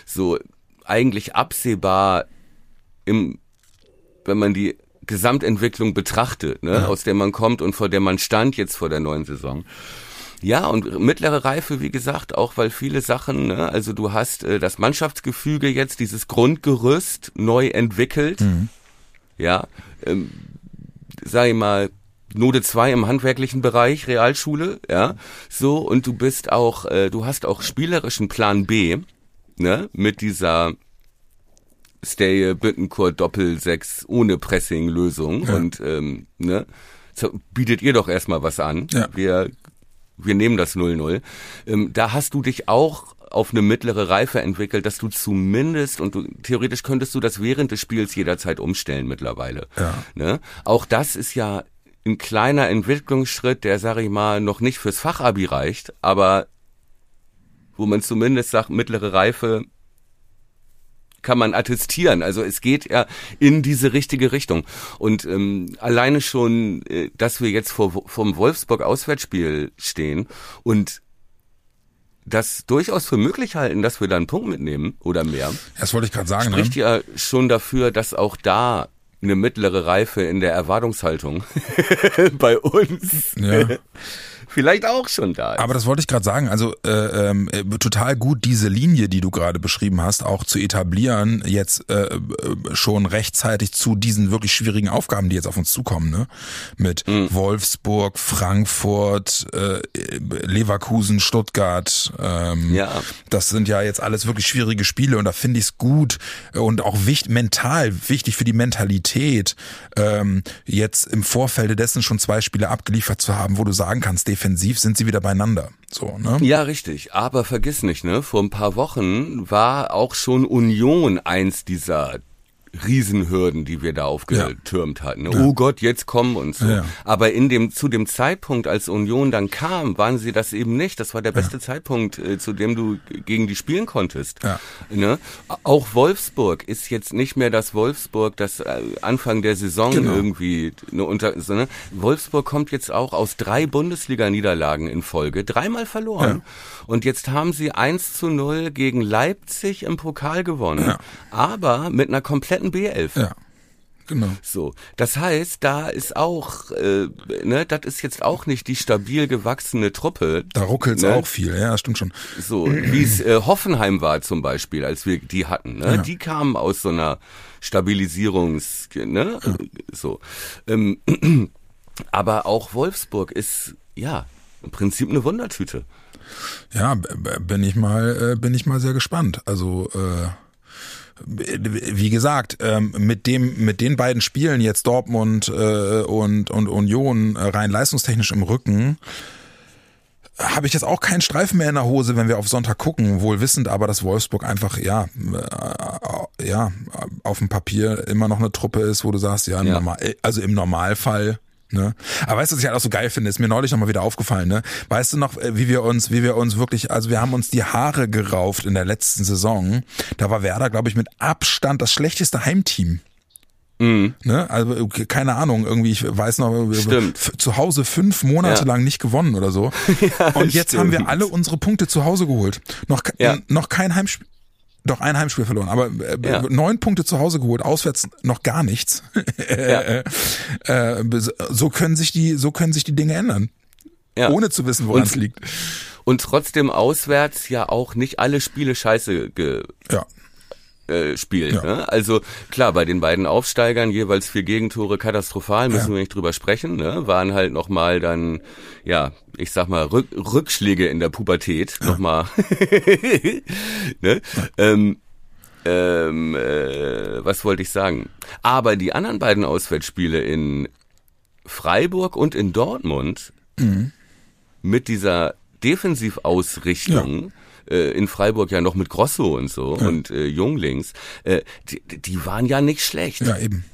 so eigentlich absehbar im, wenn man die Gesamtentwicklung betrachtet, ne, aus der man kommt und vor der man stand jetzt vor der neuen Saison. Ja, und mittlere Reife, wie gesagt, auch weil viele Sachen, ne, also du hast äh, das Mannschaftsgefüge jetzt, dieses Grundgerüst neu entwickelt. Mhm. Ja, ähm, sag ich mal, Note 2 im handwerklichen Bereich, Realschule, ja, so, und du bist auch, äh, du hast auch spielerischen Plan B, ne, mit dieser Stay Bittencourt Doppel 6 ohne Pressing Lösung ja. und, ähm, ne, so, bietet ihr doch erstmal was an. Ja. Wir, wir nehmen das 0-0. Ähm, da hast du dich auch auf eine mittlere Reife entwickelt, dass du zumindest, und du, theoretisch könntest du das während des Spiels jederzeit umstellen mittlerweile. Ja. Ne? Auch das ist ja ein kleiner Entwicklungsschritt, der, sag ich mal, noch nicht fürs Fachabi reicht, aber wo man zumindest sagt, mittlere Reife kann man attestieren. Also es geht ja in diese richtige Richtung. Und ähm, alleine schon, äh, dass wir jetzt vor, vom Wolfsburg-Auswärtsspiel stehen und das durchaus für möglich halten, dass wir da einen Punkt mitnehmen oder mehr. Das wollte ich gerade sagen. Spricht ne? ja schon dafür, dass auch da eine mittlere Reife in der Erwartungshaltung bei uns. Ja. Vielleicht auch schon da ist. Aber das wollte ich gerade sagen. Also äh, äh, total gut diese Linie, die du gerade beschrieben hast, auch zu etablieren, jetzt äh, äh, schon rechtzeitig zu diesen wirklich schwierigen Aufgaben, die jetzt auf uns zukommen, ne? Mit mhm. Wolfsburg, Frankfurt, äh, Leverkusen, Stuttgart. Ähm, ja. Das sind ja jetzt alles wirklich schwierige Spiele und da finde ich es gut und auch wichtig, mental wichtig für die Mentalität, ähm, jetzt im Vorfeld dessen schon zwei Spiele abgeliefert zu haben, wo du sagen kannst, defensiv sind sie wieder beieinander. So, ne? Ja, richtig. Aber vergiss nicht, ne? Vor ein paar Wochen war auch schon Union eins dieser Riesenhürden, die wir da aufgetürmt ja. hatten. Ja. Oh Gott, jetzt kommen und so. Ja. Aber in dem, zu dem Zeitpunkt, als Union dann kam, waren sie das eben nicht. Das war der beste Zeitpunkt, äh, zu dem du gegen die spielen konntest. Ne? Auch Wolfsburg ist jetzt nicht mehr das Wolfsburg, das äh, Anfang der Saison genau. irgendwie ne, unter, so, ne? Wolfsburg kommt jetzt auch aus drei Bundesliga-Niederlagen in Folge, dreimal verloren. Und jetzt haben sie 1 zu 0 gegen Leipzig im Pokal gewonnen. Aber mit einer kompletten kompletten B11. Ja. Genau. So, das heißt, da ist auch, äh, ne, das ist jetzt auch nicht die stabil gewachsene Truppe. Da ruckelt's ne? auch viel, ja, stimmt schon. So, wie es äh, Hoffenheim war zum Beispiel, als wir die hatten, ne? Ja. Die kamen aus so einer Stabilisierungs, ne, ja. so. Ähm, aber auch Wolfsburg ist, ja, im Prinzip eine Wundertüte. Ja, bin ich mal, äh, bin ich mal sehr gespannt. Also, äh wie gesagt, ähm, mit dem, mit den beiden Spielen jetzt Dortmund äh, und, und Union äh, rein leistungstechnisch im Rücken, habe ich jetzt auch keinen Streifen mehr in der Hose, wenn wir auf Sonntag gucken, wohl wissend aber, dass Wolfsburg einfach, ja, äh, ja, auf dem Papier immer noch eine Truppe ist, wo du sagst, ja, ja. Normal, also im Normalfall Ne? Aber weißt du, was ich halt auch so geil finde, ist mir neulich nochmal wieder aufgefallen, ne? Weißt du noch, äh, wie wir uns, wie wir uns wirklich, also wir haben uns die Haare gerauft in der letzten Saison. Da war Werder, glaube ich, mit Abstand das schlechteste Heimteam. Mhm. Ne? Also keine Ahnung, irgendwie, ich weiß noch, stimmt. zu Hause fünf Monate ja. lang nicht gewonnen oder so. ja, und jetzt stimmt. haben wir alle unsere Punkte zu Hause geholt. Noch, ja. noch kein Heimspiel. Doch ein Heimspiel verloren, aber äh, ja. neun Punkte zu Hause geholt, auswärts noch gar nichts. ja. äh, so können sich die, so können sich die Dinge ändern, ja. ohne zu wissen, woran es liegt. Und trotzdem auswärts ja auch nicht alle Spiele scheiße ge ja äh, spielt. Ja. Ne? Also klar, bei den beiden Aufsteigern jeweils vier Gegentore katastrophal, müssen ja. wir nicht drüber sprechen. Ne? Waren halt nochmal dann, ja, ich sag mal, Rück Rückschläge in der Pubertät ja. nochmal. ne? ähm, ähm, äh, was wollte ich sagen? Aber die anderen beiden Auswärtsspiele in Freiburg und in Dortmund mhm. mit dieser Defensivausrichtung, äh, in Freiburg ja noch mit Grosso und so ja. und äh, Junglings, äh, die, die waren ja nicht schlecht. Ja, eben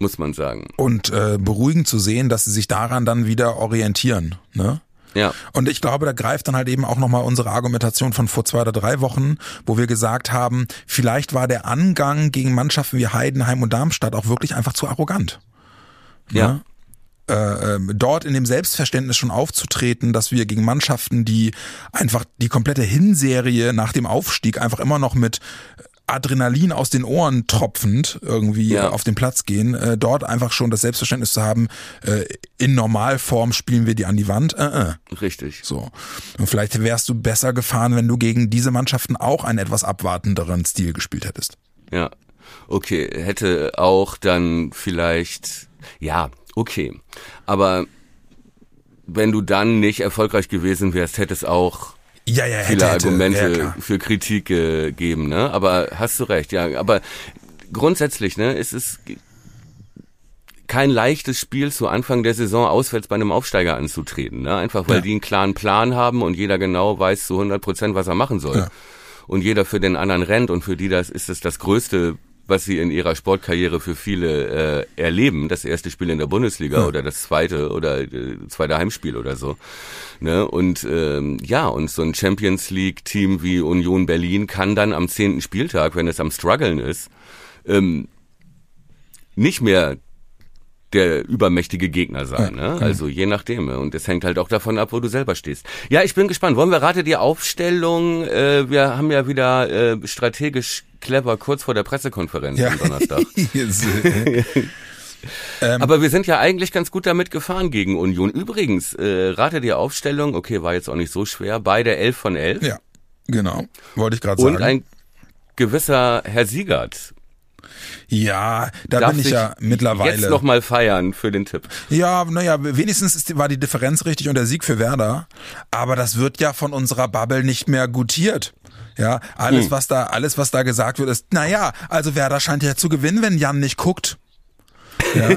muss man sagen. Und äh, beruhigend zu sehen, dass sie sich daran dann wieder orientieren. Ne? Ja. Und ich glaube, da greift dann halt eben auch nochmal unsere Argumentation von vor zwei oder drei Wochen, wo wir gesagt haben, vielleicht war der Angang gegen Mannschaften wie Heidenheim und Darmstadt auch wirklich einfach zu arrogant. Ja. Ne? Äh, ähm, dort in dem Selbstverständnis schon aufzutreten, dass wir gegen Mannschaften, die einfach die komplette Hinserie nach dem Aufstieg einfach immer noch mit Adrenalin aus den Ohren tropfend irgendwie ja. auf den Platz gehen, äh, dort einfach schon das Selbstverständnis zu haben, äh, in Normalform spielen wir die an die Wand. Äh, äh. Richtig. So. Und vielleicht wärst du besser gefahren, wenn du gegen diese Mannschaften auch einen etwas abwartenderen Stil gespielt hättest. Ja. Okay, hätte auch dann vielleicht, ja, okay. Aber wenn du dann nicht erfolgreich gewesen wärst, hätte es auch ja, ja, viele hätte, Argumente ja, für Kritik gegeben, ne? Aber hast du recht, ja. Aber grundsätzlich, ne, ist es kein leichtes Spiel zu Anfang der Saison auswärts bei einem Aufsteiger anzutreten, ne? Einfach weil ja. die einen klaren Plan haben und jeder genau weiß zu 100 Prozent, was er machen soll. Ja. Und jeder für den anderen rennt und für die das ist es das größte was sie in ihrer Sportkarriere für viele äh, erleben, das erste Spiel in der Bundesliga ja. oder das zweite oder äh, zweite Heimspiel oder so. Ne? Und ähm, ja, und so ein Champions League-Team wie Union Berlin kann dann am zehnten Spieltag, wenn es am struggeln ist, ähm, nicht mehr der übermächtige Gegner sein. Ne? Also je nachdem. Und es hängt halt auch davon ab, wo du selber stehst. Ja, ich bin gespannt. Wollen wir rate die Aufstellung? Äh, wir haben ja wieder äh, strategisch clever kurz vor der Pressekonferenz ja. am Donnerstag. Ähm, Aber wir sind ja eigentlich ganz gut damit gefahren gegen Union. Übrigens, äh, rate die Aufstellung, okay, war jetzt auch nicht so schwer, beide 11 von 11. Ja, genau, wollte ich gerade sagen. Und ein gewisser Herr Siegert ja, da Darf bin ich ja mittlerweile. Jetzt noch mal feiern für den Tipp. Ja, naja, wenigstens ist, war die Differenz richtig und der Sieg für Werder. Aber das wird ja von unserer Bubble nicht mehr gutiert. Ja, alles, hm. was da, alles, was da gesagt wird, ist, naja, also Werder scheint ja zu gewinnen, wenn Jan nicht guckt. Ja,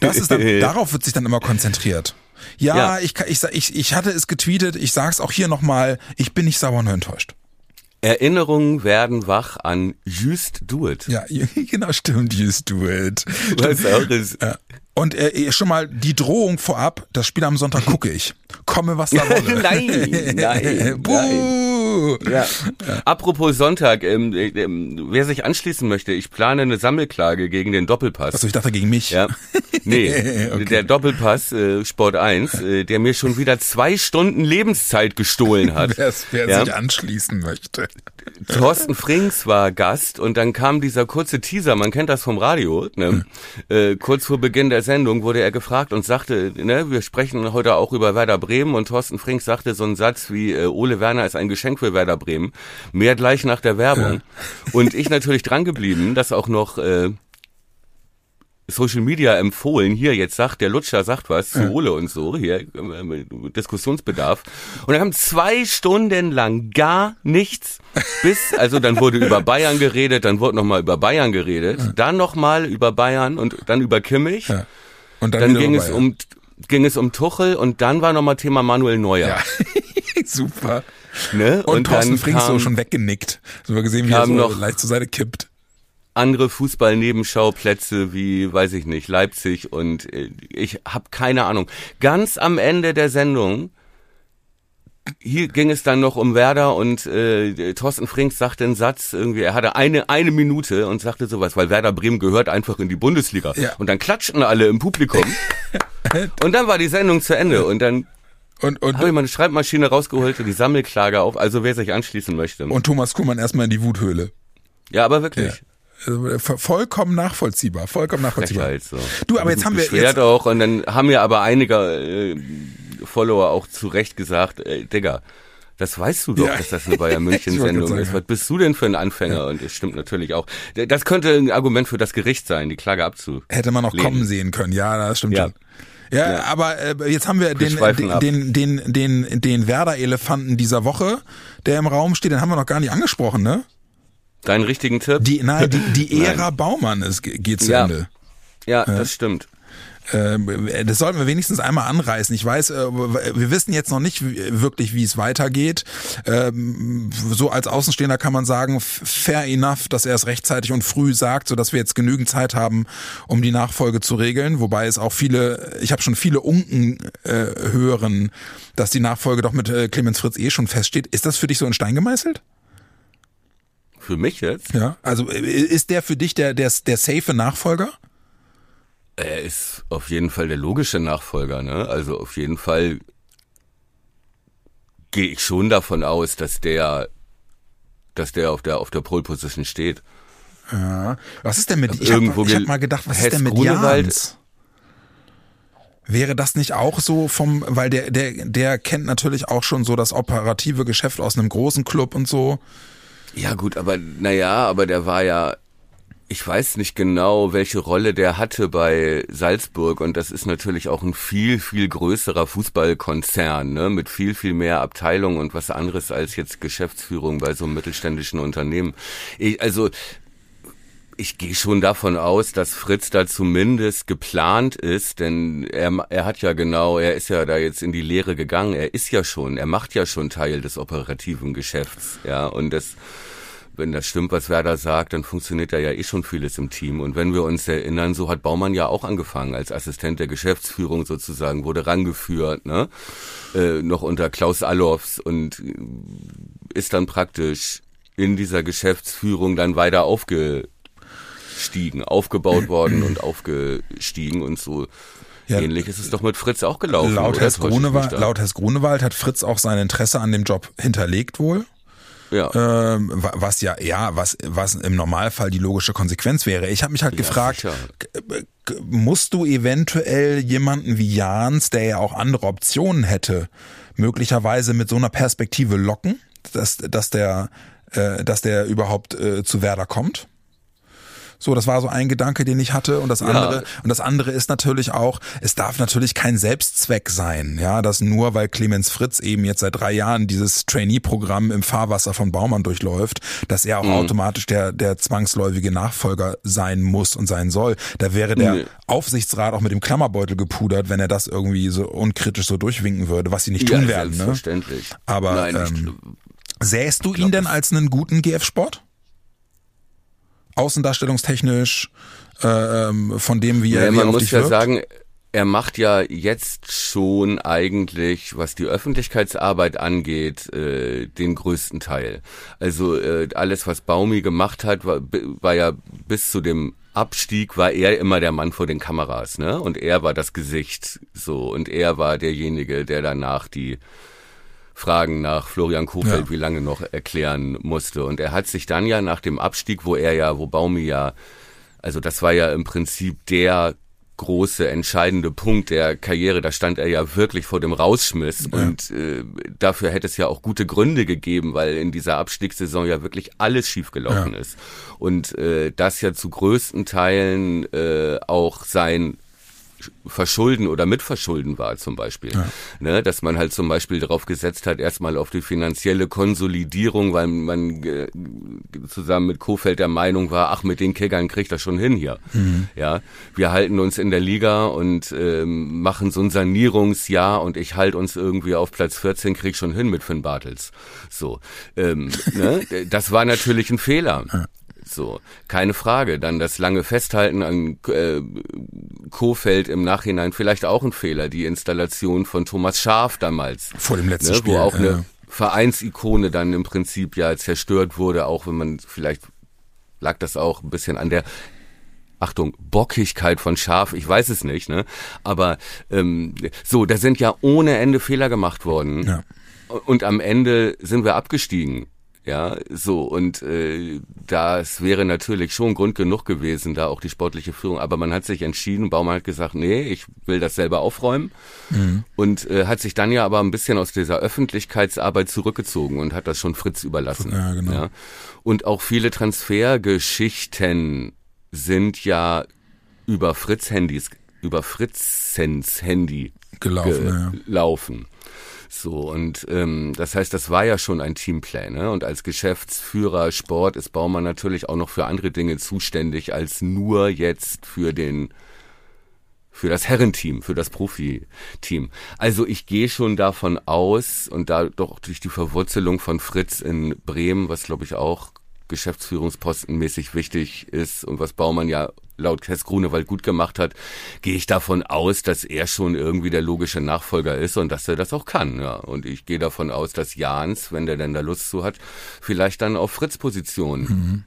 das ist dann, darauf wird sich dann immer konzentriert. Ja, ja. Ich, ich, ich, ich hatte es getweetet, ich sag's auch hier nochmal, ich bin nicht sauer und enttäuscht. Erinnerungen werden wach an Just Do It. Ja, genau, stimmt, Just Do It. Was auch ist. Und äh, schon mal die Drohung vorab, das Spiel am Sonntag gucke ich. Komme, was da wolle. nein, nein, nein. Ja. Apropos Sonntag, ähm, ähm, wer sich anschließen möchte, ich plane eine Sammelklage gegen den Doppelpass. Achso, ich dachte gegen mich. Ja. Nee, okay. der Doppelpass äh, Sport 1, äh, der mir schon wieder zwei Stunden Lebenszeit gestohlen hat. wer ja. sich anschließen möchte. Thorsten Frings war Gast und dann kam dieser kurze Teaser, man kennt das vom Radio, ne? äh, kurz vor Beginn der Sendung wurde er gefragt und sagte, ne, wir sprechen heute auch über Werder Bremen und Thorsten Frings sagte so einen Satz wie, äh, Ole Werner ist ein Geschenk für Werder Bremen, mehr gleich nach der Werbung. Ja. Und ich natürlich dran geblieben, das auch noch... Äh, Social Media empfohlen, hier jetzt sagt, der Lutscher sagt was zu Ole und so, hier äh, Diskussionsbedarf. Und dann haben zwei Stunden lang gar nichts, bis, also dann wurde über Bayern geredet, dann wurde nochmal über Bayern geredet, ja. dann nochmal über Bayern und dann über Kimmich. Ja. Und dann, dann ging es um ging es um Tuchel und dann war nochmal Thema Manuel Neuer. Ja. Super. Ne? Und, und Thorsten Frings so schon weggenickt. So wir gesehen, wie er so noch leicht zur Seite kippt andere Fußball-Nebenschauplätze wie, weiß ich nicht, Leipzig und äh, ich habe keine Ahnung. Ganz am Ende der Sendung hier ging es dann noch um Werder und äh, Thorsten Frings sagte einen Satz, irgendwie, er hatte eine, eine Minute und sagte sowas, weil Werder Bremen gehört einfach in die Bundesliga. Ja. Und dann klatschten alle im Publikum. und dann war die Sendung zu Ende und dann und, und habe ich meine Schreibmaschine rausgeholt und die Sammelklage auf, also wer sich anschließen möchte. Und Thomas Kuhmann erstmal in die Wuthöhle. Ja, aber wirklich. Ja. Also, vollkommen nachvollziehbar, vollkommen nachvollziehbar. Halt so. Du, aber jetzt haben wir jetzt auch und dann haben ja aber einige äh, Follower auch zu Recht gesagt, ey, Digga, das weißt du doch, ja. dass das eine Bayern München Sendung ist. Was bist du denn für ein Anfänger? Ja. Und es stimmt natürlich auch. Das könnte ein Argument für das Gericht sein, die Klage abzu. Hätte man noch kommen sehen können. Ja, das stimmt ja. schon. Ja, ja, aber äh, jetzt haben wir den, den, den, den, den Werder-Elefanten dieser Woche, der im Raum steht, den haben wir noch gar nicht angesprochen, ne? Deinen richtigen Tipp? Die, nein, die, die Ära Baumann ist, geht zu ja. Ende. Ja, ja, das stimmt. Ähm, das sollten wir wenigstens einmal anreißen. Ich weiß, äh, wir wissen jetzt noch nicht wirklich, wie es weitergeht. Ähm, so als Außenstehender kann man sagen, fair enough, dass er es rechtzeitig und früh sagt, sodass wir jetzt genügend Zeit haben, um die Nachfolge zu regeln. Wobei es auch viele, ich habe schon viele Unken äh, hören, dass die Nachfolge doch mit äh, Clemens Fritz eh schon feststeht. Ist das für dich so in Stein gemeißelt? Für mich jetzt? Ja. Also ist der für dich der, der, der safe Nachfolger? Er ist auf jeden Fall der logische Nachfolger, ne? Also auf jeden Fall gehe ich schon davon aus, dass der, dass der auf der auf der Pole Position steht. Ja. Was ist denn mit? Ich habe hab mal gedacht, was Hess ist denn mit Grunewald, Jans? Wäre das nicht auch so vom, weil der der der kennt natürlich auch schon so das operative Geschäft aus einem großen Club und so. Ja gut, aber naja, aber der war ja, ich weiß nicht genau, welche Rolle der hatte bei Salzburg. Und das ist natürlich auch ein viel, viel größerer Fußballkonzern, ne, mit viel, viel mehr Abteilungen und was anderes als jetzt Geschäftsführung bei so einem mittelständischen Unternehmen. Ich, also ich gehe schon davon aus, dass Fritz da zumindest geplant ist, denn er, er hat ja genau, er ist ja da jetzt in die Lehre gegangen, er ist ja schon, er macht ja schon Teil des operativen Geschäfts, ja, und das, wenn das stimmt, was Werder sagt, dann funktioniert da ja eh schon vieles im Team. Und wenn wir uns erinnern, so hat Baumann ja auch angefangen als Assistent der Geschäftsführung sozusagen, wurde rangeführt, ne, äh, noch unter Klaus Allofs und ist dann praktisch in dieser Geschäftsführung dann weiter aufge aufgestiegen, aufgebaut worden und aufgestiegen und so. Ja, Ähnlich ist es doch mit Fritz auch gelaufen. Laut Herr Grunewald, laut Herr Grunewald hat Fritz auch sein Interesse an dem Job hinterlegt wohl. Ja. Ähm, was ja, ja, was, was im Normalfall die logische Konsequenz wäre. Ich habe mich halt ja, gefragt, musst du eventuell jemanden wie Jans, der ja auch andere Optionen hätte, möglicherweise mit so einer Perspektive locken, dass, dass der, äh, dass der überhaupt äh, zu Werder kommt? So, das war so ein Gedanke, den ich hatte. Und das andere, ja. und das andere ist natürlich auch, es darf natürlich kein Selbstzweck sein, ja, dass nur weil Clemens Fritz eben jetzt seit drei Jahren dieses Trainee-Programm im Fahrwasser von Baumann durchläuft, dass er auch mhm. automatisch der, der zwangsläufige Nachfolger sein muss und sein soll. Da wäre der nee. Aufsichtsrat auch mit dem Klammerbeutel gepudert, wenn er das irgendwie so unkritisch so durchwinken würde, was sie nicht tun ja, werden. Ne? Selbstverständlich. Ne? Aber Nein, ähm, sähst du ihn denn als einen guten GF-Sport? Außendarstellungstechnisch, äh, ähm, von dem, wie er, ja, wie man er muss ja wirkt? sagen, er macht ja jetzt schon eigentlich, was die Öffentlichkeitsarbeit angeht, äh, den größten Teil. Also äh, alles, was Baumi gemacht hat, war, war ja bis zu dem Abstieg war er immer der Mann vor den Kameras, ne? Und er war das Gesicht, so und er war derjenige, der danach die Fragen nach Florian Kofeld ja. wie lange noch erklären musste. Und er hat sich dann ja nach dem Abstieg, wo er ja, wo Baumi ja, also das war ja im Prinzip der große, entscheidende Punkt der Karriere. Da stand er ja wirklich vor dem Rausschmiss ja. und äh, dafür hätte es ja auch gute Gründe gegeben, weil in dieser Abstiegssaison ja wirklich alles schiefgelaufen ja. ist. Und äh, das ja zu größten Teilen äh, auch sein verschulden oder mitverschulden war zum Beispiel. Ja. Ne, dass man halt zum Beispiel darauf gesetzt hat, erstmal auf die finanzielle Konsolidierung, weil man äh, zusammen mit Kofeld der Meinung war, ach, mit den Kickern kriegt er schon hin hier. Mhm. Ja, wir halten uns in der Liga und ähm, machen so ein Sanierungsjahr und ich halte uns irgendwie auf Platz 14, krieg schon hin mit Finn Bartels. So, ähm, ne? das war natürlich ein Fehler. Ja. So, keine Frage. Dann das lange Festhalten an äh, Kofeld im Nachhinein vielleicht auch ein Fehler. Die Installation von Thomas Schaf damals. Vor dem letzten ne, Spiel. Wo auch ja. eine Vereinsikone dann im Prinzip ja zerstört wurde, auch wenn man vielleicht lag das auch ein bisschen an der Achtung, Bockigkeit von Schaf, ich weiß es nicht, ne? Aber ähm, so, da sind ja ohne Ende Fehler gemacht worden. Ja. Und am Ende sind wir abgestiegen. Ja, so und äh, das wäre natürlich schon Grund genug gewesen, da auch die sportliche Führung. Aber man hat sich entschieden, Baumann hat gesagt, nee, ich will das selber aufräumen mhm. und äh, hat sich dann ja aber ein bisschen aus dieser Öffentlichkeitsarbeit zurückgezogen und hat das schon Fritz überlassen. Ja, genau. Ja? Und auch viele Transfergeschichten sind ja über Fritz Handys, über Fritzens Handy gelaufen. gelaufen. Ja. So, und ähm, das heißt, das war ja schon ein Teamplay. Ne? Und als Geschäftsführer Sport ist Baumann natürlich auch noch für andere Dinge zuständig als nur jetzt für den für das Herrenteam, für das Profiteam. Also ich gehe schon davon aus und da doch durch die Verwurzelung von Fritz in Bremen, was glaube ich auch geschäftsführungspostenmäßig wichtig ist und was Baumann ja laut Hess Grunewald gut gemacht hat, gehe ich davon aus, dass er schon irgendwie der logische Nachfolger ist und dass er das auch kann. Ja. Und ich gehe davon aus, dass Jans, wenn der denn da Lust zu hat, vielleicht dann auf Fritz Position mhm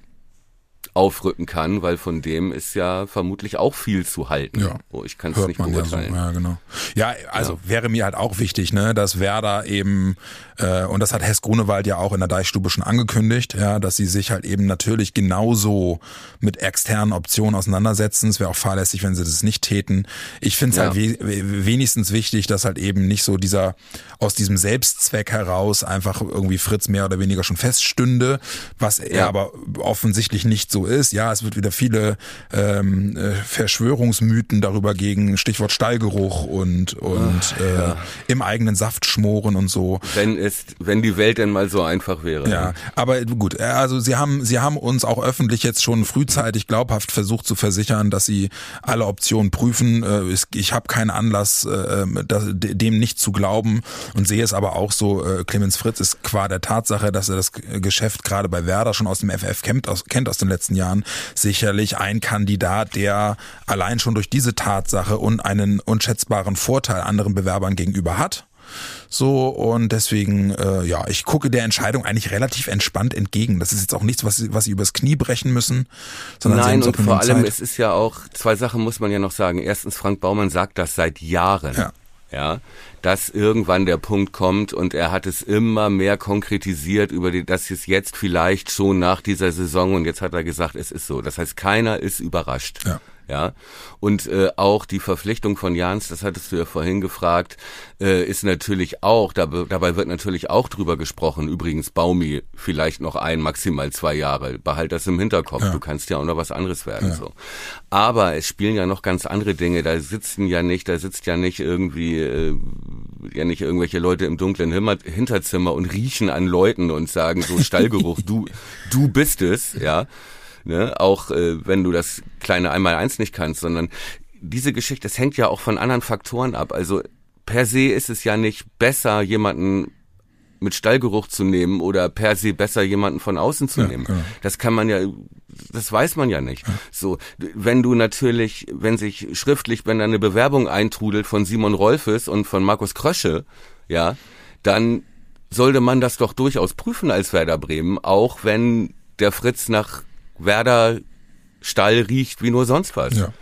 aufrücken kann, weil von dem ist ja vermutlich auch viel zu halten. Ja. Oh, ich kann es nicht beurteilen. Ja, so. ja, genau. Ja, also ja. wäre mir halt auch wichtig, ne, dass Werder eben äh, und das hat Hess Grunewald ja auch in der Deichstube schon angekündigt, ja, dass sie sich halt eben natürlich genauso mit externen Optionen auseinandersetzen. Es wäre auch fahrlässig, wenn sie das nicht täten. Ich finde es ja. halt we wenigstens wichtig, dass halt eben nicht so dieser aus diesem Selbstzweck heraus einfach irgendwie Fritz mehr oder weniger schon feststünde, was er aber offensichtlich nicht so ist. Ja, es wird wieder viele ähm, äh, Verschwörungsmythen darüber gegen Stichwort Stallgeruch und und Ach, äh, ja. im eigenen Saft schmoren und so. Wenn es, wenn die Welt denn mal so einfach wäre. Ja, aber gut, äh, also sie haben sie haben uns auch öffentlich jetzt schon frühzeitig glaubhaft versucht zu versichern, dass sie alle Optionen prüfen. Äh, ich habe keinen Anlass, äh, dem nicht zu glauben und sehe es aber auch so. Clemens Fritz ist qua der Tatsache, dass er das Geschäft gerade bei Werder schon aus dem FF kennt aus, kennt aus den letzten letzten Jahren sicherlich ein Kandidat, der allein schon durch diese Tatsache und einen unschätzbaren Vorteil anderen Bewerbern gegenüber hat. So und deswegen, äh, ja, ich gucke der Entscheidung eigentlich relativ entspannt entgegen. Das ist jetzt auch nichts, was sie, was sie übers Knie brechen müssen. Sondern Nein, und vor allem, Zeit. es ist ja auch, zwei Sachen muss man ja noch sagen. Erstens, Frank Baumann sagt das seit Jahren. Ja ja, dass irgendwann der Punkt kommt und er hat es immer mehr konkretisiert über die, dass es jetzt vielleicht schon nach dieser Saison und jetzt hat er gesagt, es ist so. Das heißt, keiner ist überrascht. Ja ja. Und äh, auch die Verpflichtung von Jans, das hattest du ja vorhin gefragt, äh, ist natürlich auch, da, dabei wird natürlich auch drüber gesprochen, übrigens Baumi vielleicht noch ein, maximal zwei Jahre, behalt das im Hinterkopf, ja. du kannst ja auch noch was anderes werden. Ja. so. Aber es spielen ja noch ganz andere Dinge, da sitzen ja nicht, da sitzt ja nicht irgendwie, äh, ja nicht irgendwelche Leute im dunklen Hinterzimmer und riechen an Leuten und sagen so Stallgeruch, du, du bist es, ja ne? auch äh, wenn du das kleine Einmal-Eins nicht kannst, sondern diese Geschichte, das hängt ja auch von anderen Faktoren ab. Also per se ist es ja nicht besser, jemanden mit Stallgeruch zu nehmen oder per se besser jemanden von außen zu ja, nehmen. Genau. Das kann man ja, das weiß man ja nicht. Ja. So, wenn du natürlich, wenn sich schriftlich, wenn da eine Bewerbung eintrudelt von Simon Rolfes und von Markus Krösche, ja, dann sollte man das doch durchaus prüfen als Werder Bremen, auch wenn der Fritz nach Werder Stall riecht wie nur sonst was. Ja.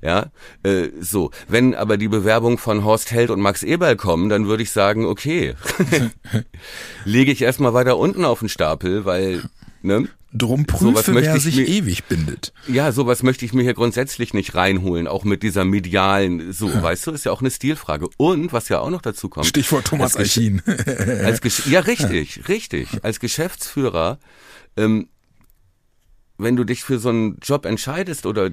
Ja, äh, so. Wenn aber die Bewerbung von Horst Held und Max Eberl kommen, dann würde ich sagen, okay, lege ich erstmal weiter unten auf den Stapel, weil, ne? drum prüfe, wer sich mir, ewig bindet. Ja, sowas möchte ich mir hier grundsätzlich nicht reinholen, auch mit dieser medialen, so, ja. weißt du, ist ja auch eine Stilfrage. Und, was ja auch noch dazu kommt. Stichwort Thomas als Eichin. als ja, richtig, richtig. Als Geschäftsführer, ähm, wenn du dich für so einen Job entscheidest oder äh,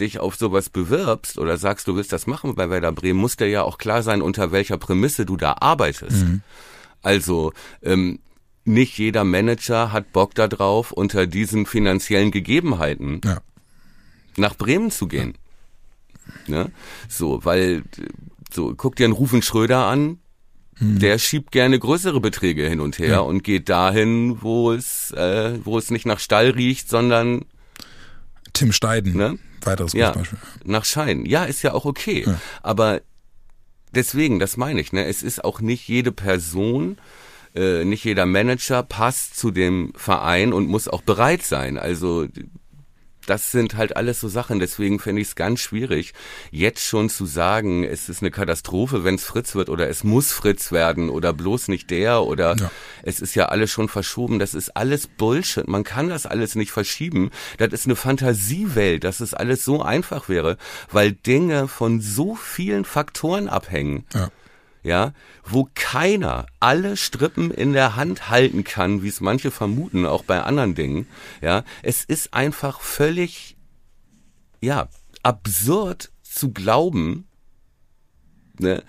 dich auf sowas bewirbst oder sagst, du willst das machen bei Werder Bremen, muss dir ja auch klar sein, unter welcher Prämisse du da arbeitest. Mhm. Also ähm, nicht jeder Manager hat Bock darauf, unter diesen finanziellen Gegebenheiten ja. nach Bremen zu gehen. Ja. Ne? So, weil so guck dir einen Rufen Schröder an, hm. der schiebt gerne größere Beträge hin und her ja. und geht dahin, wo es, äh, wo es nicht nach Stall riecht, sondern Tim Steiden. Ne? Weiteres ja, Beispiel. Nach Schein. Ja, ist ja auch okay. Ja. Aber deswegen, das meine ich, ne? Es ist auch nicht jede Person, äh, nicht jeder Manager passt zu dem Verein und muss auch bereit sein. Also das sind halt alles so Sachen. Deswegen finde ich es ganz schwierig, jetzt schon zu sagen, es ist eine Katastrophe, wenn es Fritz wird oder es muss Fritz werden oder bloß nicht der oder ja. es ist ja alles schon verschoben. Das ist alles Bullshit. Man kann das alles nicht verschieben. Das ist eine Fantasiewelt, dass es alles so einfach wäre, weil Dinge von so vielen Faktoren abhängen. Ja ja, wo keiner alle Strippen in der Hand halten kann, wie es manche vermuten, auch bei anderen Dingen, ja. Es ist einfach völlig, ja, absurd zu glauben, ne,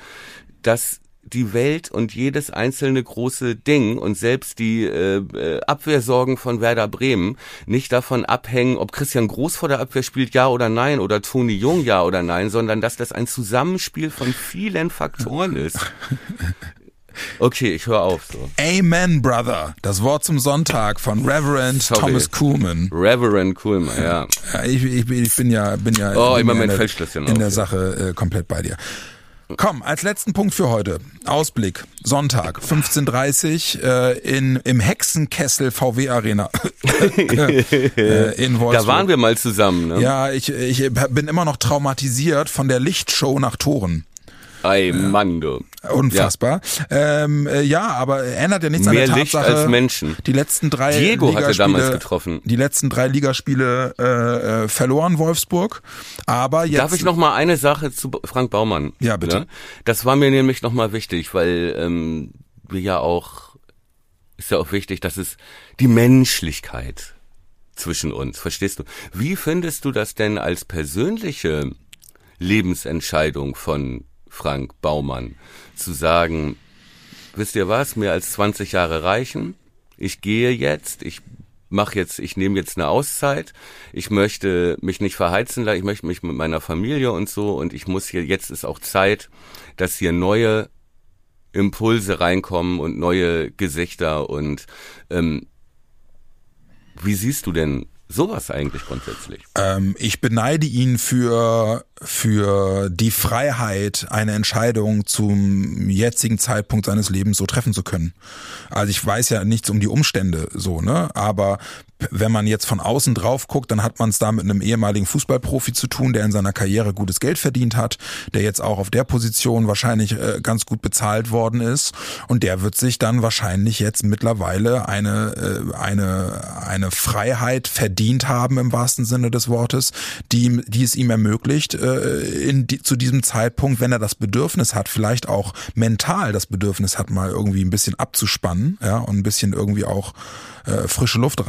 dass die Welt und jedes einzelne große Ding und selbst die äh, äh, Abwehrsorgen von Werder Bremen nicht davon abhängen, ob Christian Groß vor der Abwehr spielt, ja oder nein, oder Toni Jung, ja oder nein, sondern dass das ein Zusammenspiel von vielen Faktoren ist. Okay, ich höre auf so. Amen, Brother. Das Wort zum Sonntag von Reverend Sorry. Thomas Kuhlman. Reverend Kuhlman, ja. ja ich, ich, ich, bin ja, bin ja, oh, bin immer ja in, der, in der Sache äh, komplett bei dir. Komm, als letzten Punkt für heute. Ausblick. Sonntag, 15.30 äh, in, im Hexenkessel VW Arena äh, in Wolfsburg. Da waren wir mal zusammen, ne? Ja, ich, ich bin immer noch traumatisiert von der Lichtshow nach Toren. Ey, Mann, du. Unfassbar. Ja. Ähm, äh, ja, aber ändert ja nichts Mehr an der Tatsache. Licht als Menschen. Die letzten drei Diego hatte damals getroffen. Die letzten drei Ligaspiele äh, äh, verloren Wolfsburg. Aber jetzt. Darf ich noch mal eine Sache zu Frank Baumann? Ja, bitte. Ne? Das war mir nämlich noch mal wichtig, weil ähm, wir ja auch ist ja auch wichtig, dass es die Menschlichkeit zwischen uns, verstehst du? Wie findest du das denn als persönliche Lebensentscheidung von Frank Baumann, zu sagen, wisst ihr was, mehr als 20 Jahre reichen, ich gehe jetzt, ich mache jetzt, ich nehme jetzt eine Auszeit, ich möchte mich nicht verheizen lassen, ich möchte mich mit meiner Familie und so. Und ich muss hier, jetzt ist auch Zeit, dass hier neue Impulse reinkommen und neue Gesichter. Und ähm, wie siehst du denn sowas eigentlich grundsätzlich? Ähm, ich beneide ihn für für die Freiheit, eine Entscheidung zum jetzigen Zeitpunkt seines Lebens so treffen zu können. Also ich weiß ja nichts um die Umstände so, ne? Aber wenn man jetzt von außen drauf guckt, dann hat man es da mit einem ehemaligen Fußballprofi zu tun, der in seiner Karriere gutes Geld verdient hat, der jetzt auch auf der Position wahrscheinlich äh, ganz gut bezahlt worden ist. Und der wird sich dann wahrscheinlich jetzt mittlerweile eine äh, eine eine Freiheit verdient haben im wahrsten Sinne des Wortes, die die es ihm ermöglicht, äh, in die, zu diesem Zeitpunkt, wenn er das Bedürfnis hat, vielleicht auch mental das Bedürfnis hat, mal irgendwie ein bisschen abzuspannen, ja, und ein bisschen irgendwie auch äh, frische Luft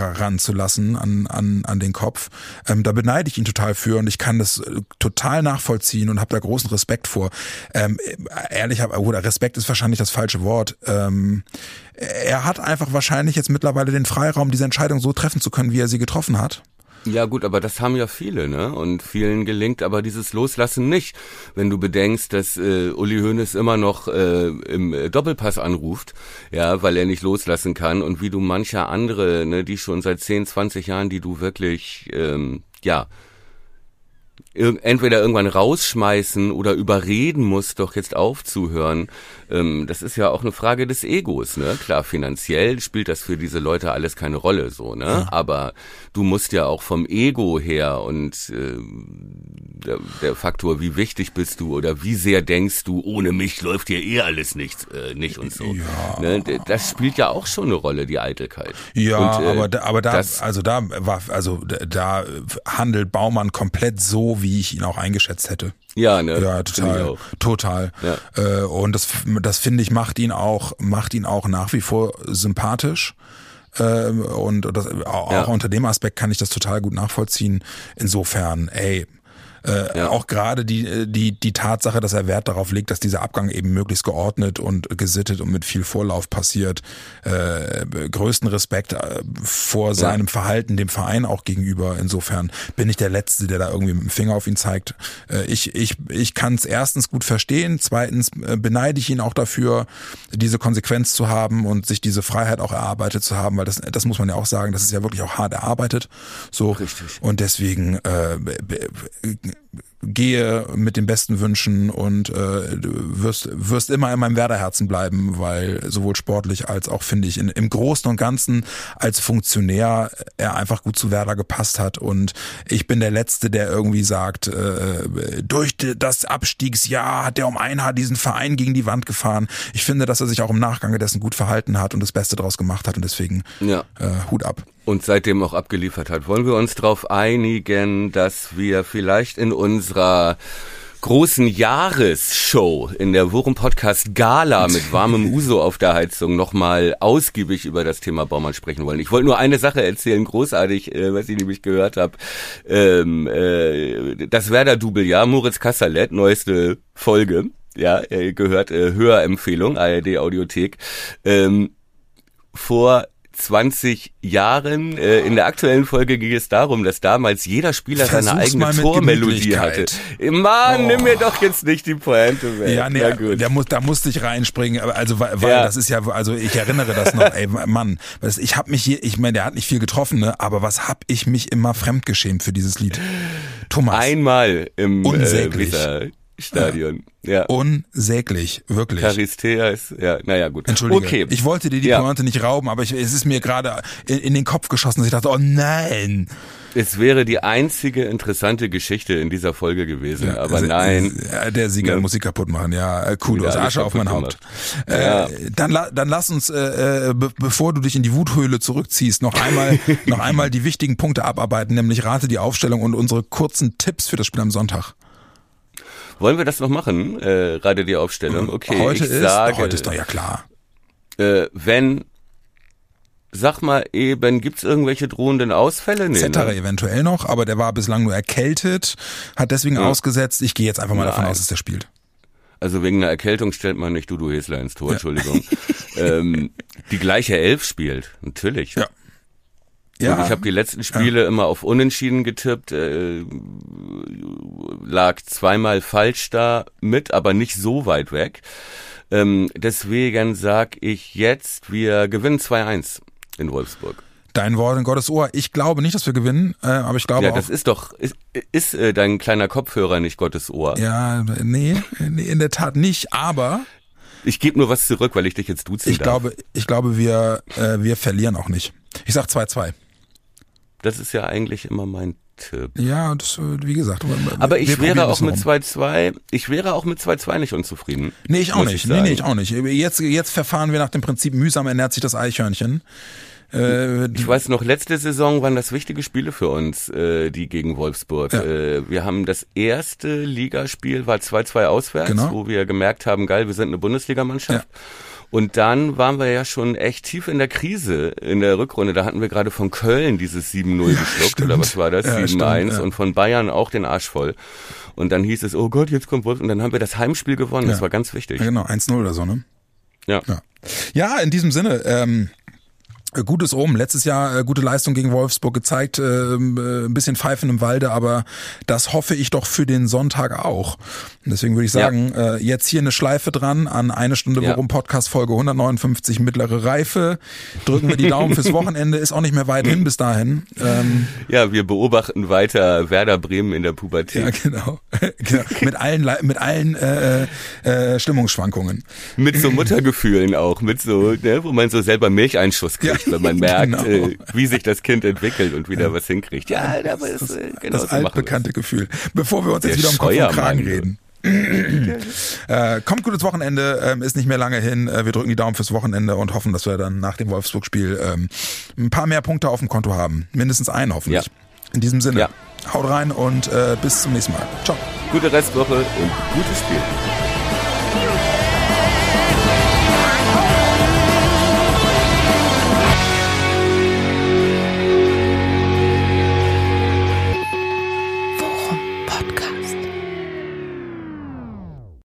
ranzulassen an, an, an den Kopf. Ähm, da beneide ich ihn total für und ich kann das äh, total nachvollziehen und habe da großen Respekt vor. Ähm, ehrlich, oder Respekt ist wahrscheinlich das falsche Wort. Ähm, er hat einfach wahrscheinlich jetzt mittlerweile den Freiraum, diese Entscheidung so treffen zu können, wie er sie getroffen hat. Ja gut, aber das haben ja viele, ne? Und vielen gelingt aber dieses Loslassen nicht. Wenn du bedenkst, dass äh, Uli Hoeneß immer noch äh, im Doppelpass anruft, ja, weil er nicht loslassen kann und wie du mancher andere, ne, die schon seit 10, 20 Jahren, die du wirklich, ähm, ja, entweder irgendwann rausschmeißen oder überreden muss, doch jetzt aufzuhören. Ähm, das ist ja auch eine Frage des Egos, ne? Klar, finanziell spielt das für diese Leute alles keine Rolle, so, ne? Ja. Aber du musst ja auch vom Ego her und äh, der, der, Faktor, wie wichtig bist du oder wie sehr denkst du, ohne mich läuft hier eh alles nichts, äh, nicht und so. Ja. Ne? Das spielt ja auch schon eine Rolle, die Eitelkeit. Ja, und, äh, aber da, aber da, also da war, also da handelt Baumann komplett so, wie ich ihn auch eingeschätzt hätte. Ja, ne? Ja, total, total. Ja. Äh, und das, das finde ich macht ihn auch, macht ihn auch nach wie vor sympathisch. Ähm, und das, auch ja. unter dem Aspekt kann ich das total gut nachvollziehen. Insofern, ey, äh, ja. Auch gerade die, äh, die, die Tatsache, dass er Wert darauf legt, dass dieser Abgang eben möglichst geordnet und gesittet und mit viel Vorlauf passiert. Äh, größten Respekt äh, vor seinem ja. Verhalten dem Verein auch gegenüber. Insofern bin ich der Letzte, der da irgendwie mit dem Finger auf ihn zeigt. Äh, ich ich, ich kann es erstens gut verstehen, zweitens äh, beneide ich ihn auch dafür, diese Konsequenz zu haben und sich diese Freiheit auch erarbeitet zu haben, weil das, das muss man ja auch sagen, das ist ja wirklich auch hart erarbeitet. So. Richtig. Und deswegen äh, gehe mit den besten Wünschen und äh, du wirst, wirst immer in meinem Werderherzen bleiben, weil sowohl sportlich als auch, finde ich, in, im Großen und Ganzen als Funktionär er einfach gut zu Werder gepasst hat. Und ich bin der Letzte, der irgendwie sagt, äh, durch das Abstiegsjahr hat er um ein Haar diesen Verein gegen die Wand gefahren. Ich finde, dass er sich auch im Nachgang dessen gut verhalten hat und das Beste draus gemacht hat und deswegen ja. äh, Hut ab und seitdem auch abgeliefert hat. Wollen wir uns darauf einigen, dass wir vielleicht in unserer großen Jahresshow in der Wurm Podcast Gala mit warmem Uso auf der Heizung nochmal ausgiebig über das Thema Baumann sprechen wollen. Ich wollte nur eine Sache erzählen, großartig, äh, was ich nämlich gehört habe. Ähm, äh, das Werder-Double, ja, Moritz Kassalet, neueste Folge, ja, äh, gehört äh, Hörempfehlung, ARD Audiothek. Ähm, vor 20 Jahren. Äh, in der aktuellen Folge ging es darum, dass damals jeder Spieler Versuch's seine eigene Tormelodie hatte. Mann, oh. nimm mir doch jetzt nicht die Pointe weg. Ja, nee, der muss, da musste ich reinspringen. Also weil, weil ja. das ist ja, also ich erinnere das noch. ey, Mann, ich habe mich hier, ich meine, der hat nicht viel getroffen, ne? Aber was hab ich mich immer fremdgeschämt für dieses Lied? Thomas. Einmal im Unsäglich. Äh, Stadion. Ja. Unsäglich, wirklich. Charisteas, ja, naja, gut. Entschuldige, okay. ich wollte dir die ja. Pointe nicht rauben, aber ich, es ist mir gerade in, in, den Kopf geschossen, dass ich dachte, oh nein. Es wäre die einzige interessante Geschichte in dieser Folge gewesen, ja, aber also, nein. Der Sieger ja. muss sie kaputt machen, ja, äh, cool, aus Asche auf mein Haupt. Äh, dann, dann lass uns, äh, äh, be bevor du dich in die Wuthöhle zurückziehst, noch einmal, noch einmal die wichtigen Punkte abarbeiten, nämlich rate die Aufstellung und unsere kurzen Tipps für das Spiel am Sonntag. Wollen wir das noch machen? Äh, gerade die Aufstellung. Okay, heute ich ist, sage, heute ist doch ja klar. Äh, wenn Sag mal eben, gibt's irgendwelche drohenden Ausfälle? Nee, Zettere ne? eventuell noch, aber der war bislang nur erkältet, hat deswegen ja. ausgesetzt. Ich gehe jetzt einfach mal Nein. davon aus, dass er spielt. Also wegen einer Erkältung stellt man nicht Dudu Hesler ins Tor, ja. Entschuldigung. ähm, die gleiche Elf spielt, natürlich. Ja. Ja. Ich habe die letzten Spiele ja. immer auf Unentschieden getippt, äh, lag zweimal falsch da mit, aber nicht so weit weg. Ähm, deswegen sag ich jetzt, wir gewinnen 2-1 in Wolfsburg. Dein Wort in Gottes Ohr. Ich glaube nicht, dass wir gewinnen, äh, aber ich glaube ja, auch. das ist doch, ist, ist äh, dein kleiner Kopfhörer nicht Gottes Ohr? Ja, nee, nee in der Tat nicht, aber ich gebe nur was zurück, weil ich dich jetzt duzen ich darf. Glaube, ich glaube, wir, äh, wir verlieren auch nicht. Ich sag 2-2. Das ist ja eigentlich immer mein Tipp. Ja, das, äh, wie gesagt. Aber ich wäre auch mit 2-2, ich wäre auch mit 2-2 nicht unzufrieden. Nee, ich auch nicht. Ich nee, nee, ich auch nicht. Jetzt, jetzt verfahren wir nach dem Prinzip mühsam ernährt sich das Eichhörnchen. Äh, ich weiß noch, letzte Saison waren das wichtige Spiele für uns, äh, die gegen Wolfsburg. Ja. Äh, wir haben das erste Ligaspiel war 2-2 auswärts, genau. wo wir gemerkt haben, geil, wir sind eine Bundesligamannschaft. Ja. Und dann waren wir ja schon echt tief in der Krise in der Rückrunde. Da hatten wir gerade von Köln dieses 7-0 ja, geschluckt, stimmt. oder was war das? Ja, 7-1 ja. und von Bayern auch den Arsch voll. Und dann hieß es, oh Gott, jetzt kommt Wolf. Und dann haben wir das Heimspiel gewonnen. Das war ganz wichtig. Ja, genau, 1-0 oder so, ne? Ja. ja. Ja, in diesem Sinne, ähm, äh, Gutes oben. Letztes Jahr äh, gute Leistung gegen Wolfsburg gezeigt, äh, äh, ein bisschen Pfeifen im Walde, aber das hoffe ich doch für den Sonntag auch. Und deswegen würde ich sagen, ja. äh, jetzt hier eine Schleife dran an eine Stunde ja. Worum Podcast Folge 159 mittlere Reife. Drücken wir die Daumen fürs Wochenende, ist auch nicht mehr weit hin bis dahin. Ähm, ja, wir beobachten weiter Werder Bremen in der Pubertät. Ja, genau. genau. mit allen mit allen äh, äh, Stimmungsschwankungen. Mit so Muttergefühlen auch, mit so, ne, wo man so selber Milcheinschuss kriegt. Ja wenn man merkt, genau. äh, wie sich das Kind entwickelt und wieder was hinkriegt. Ja, aber das, ist äh, genau das so altbekannte Gefühl. Bevor wir uns jetzt wieder um Kopf und Kragen reden. Äh, kommt gutes Wochenende, ähm, ist nicht mehr lange hin. Äh, wir drücken die Daumen fürs Wochenende und hoffen, dass wir dann nach dem Wolfsburg-Spiel ähm, ein paar mehr Punkte auf dem Konto haben. Mindestens einen hoffentlich. Ja. In diesem Sinne, ja. haut rein und äh, bis zum nächsten Mal. Ciao. Gute Restwoche und gutes Spiel.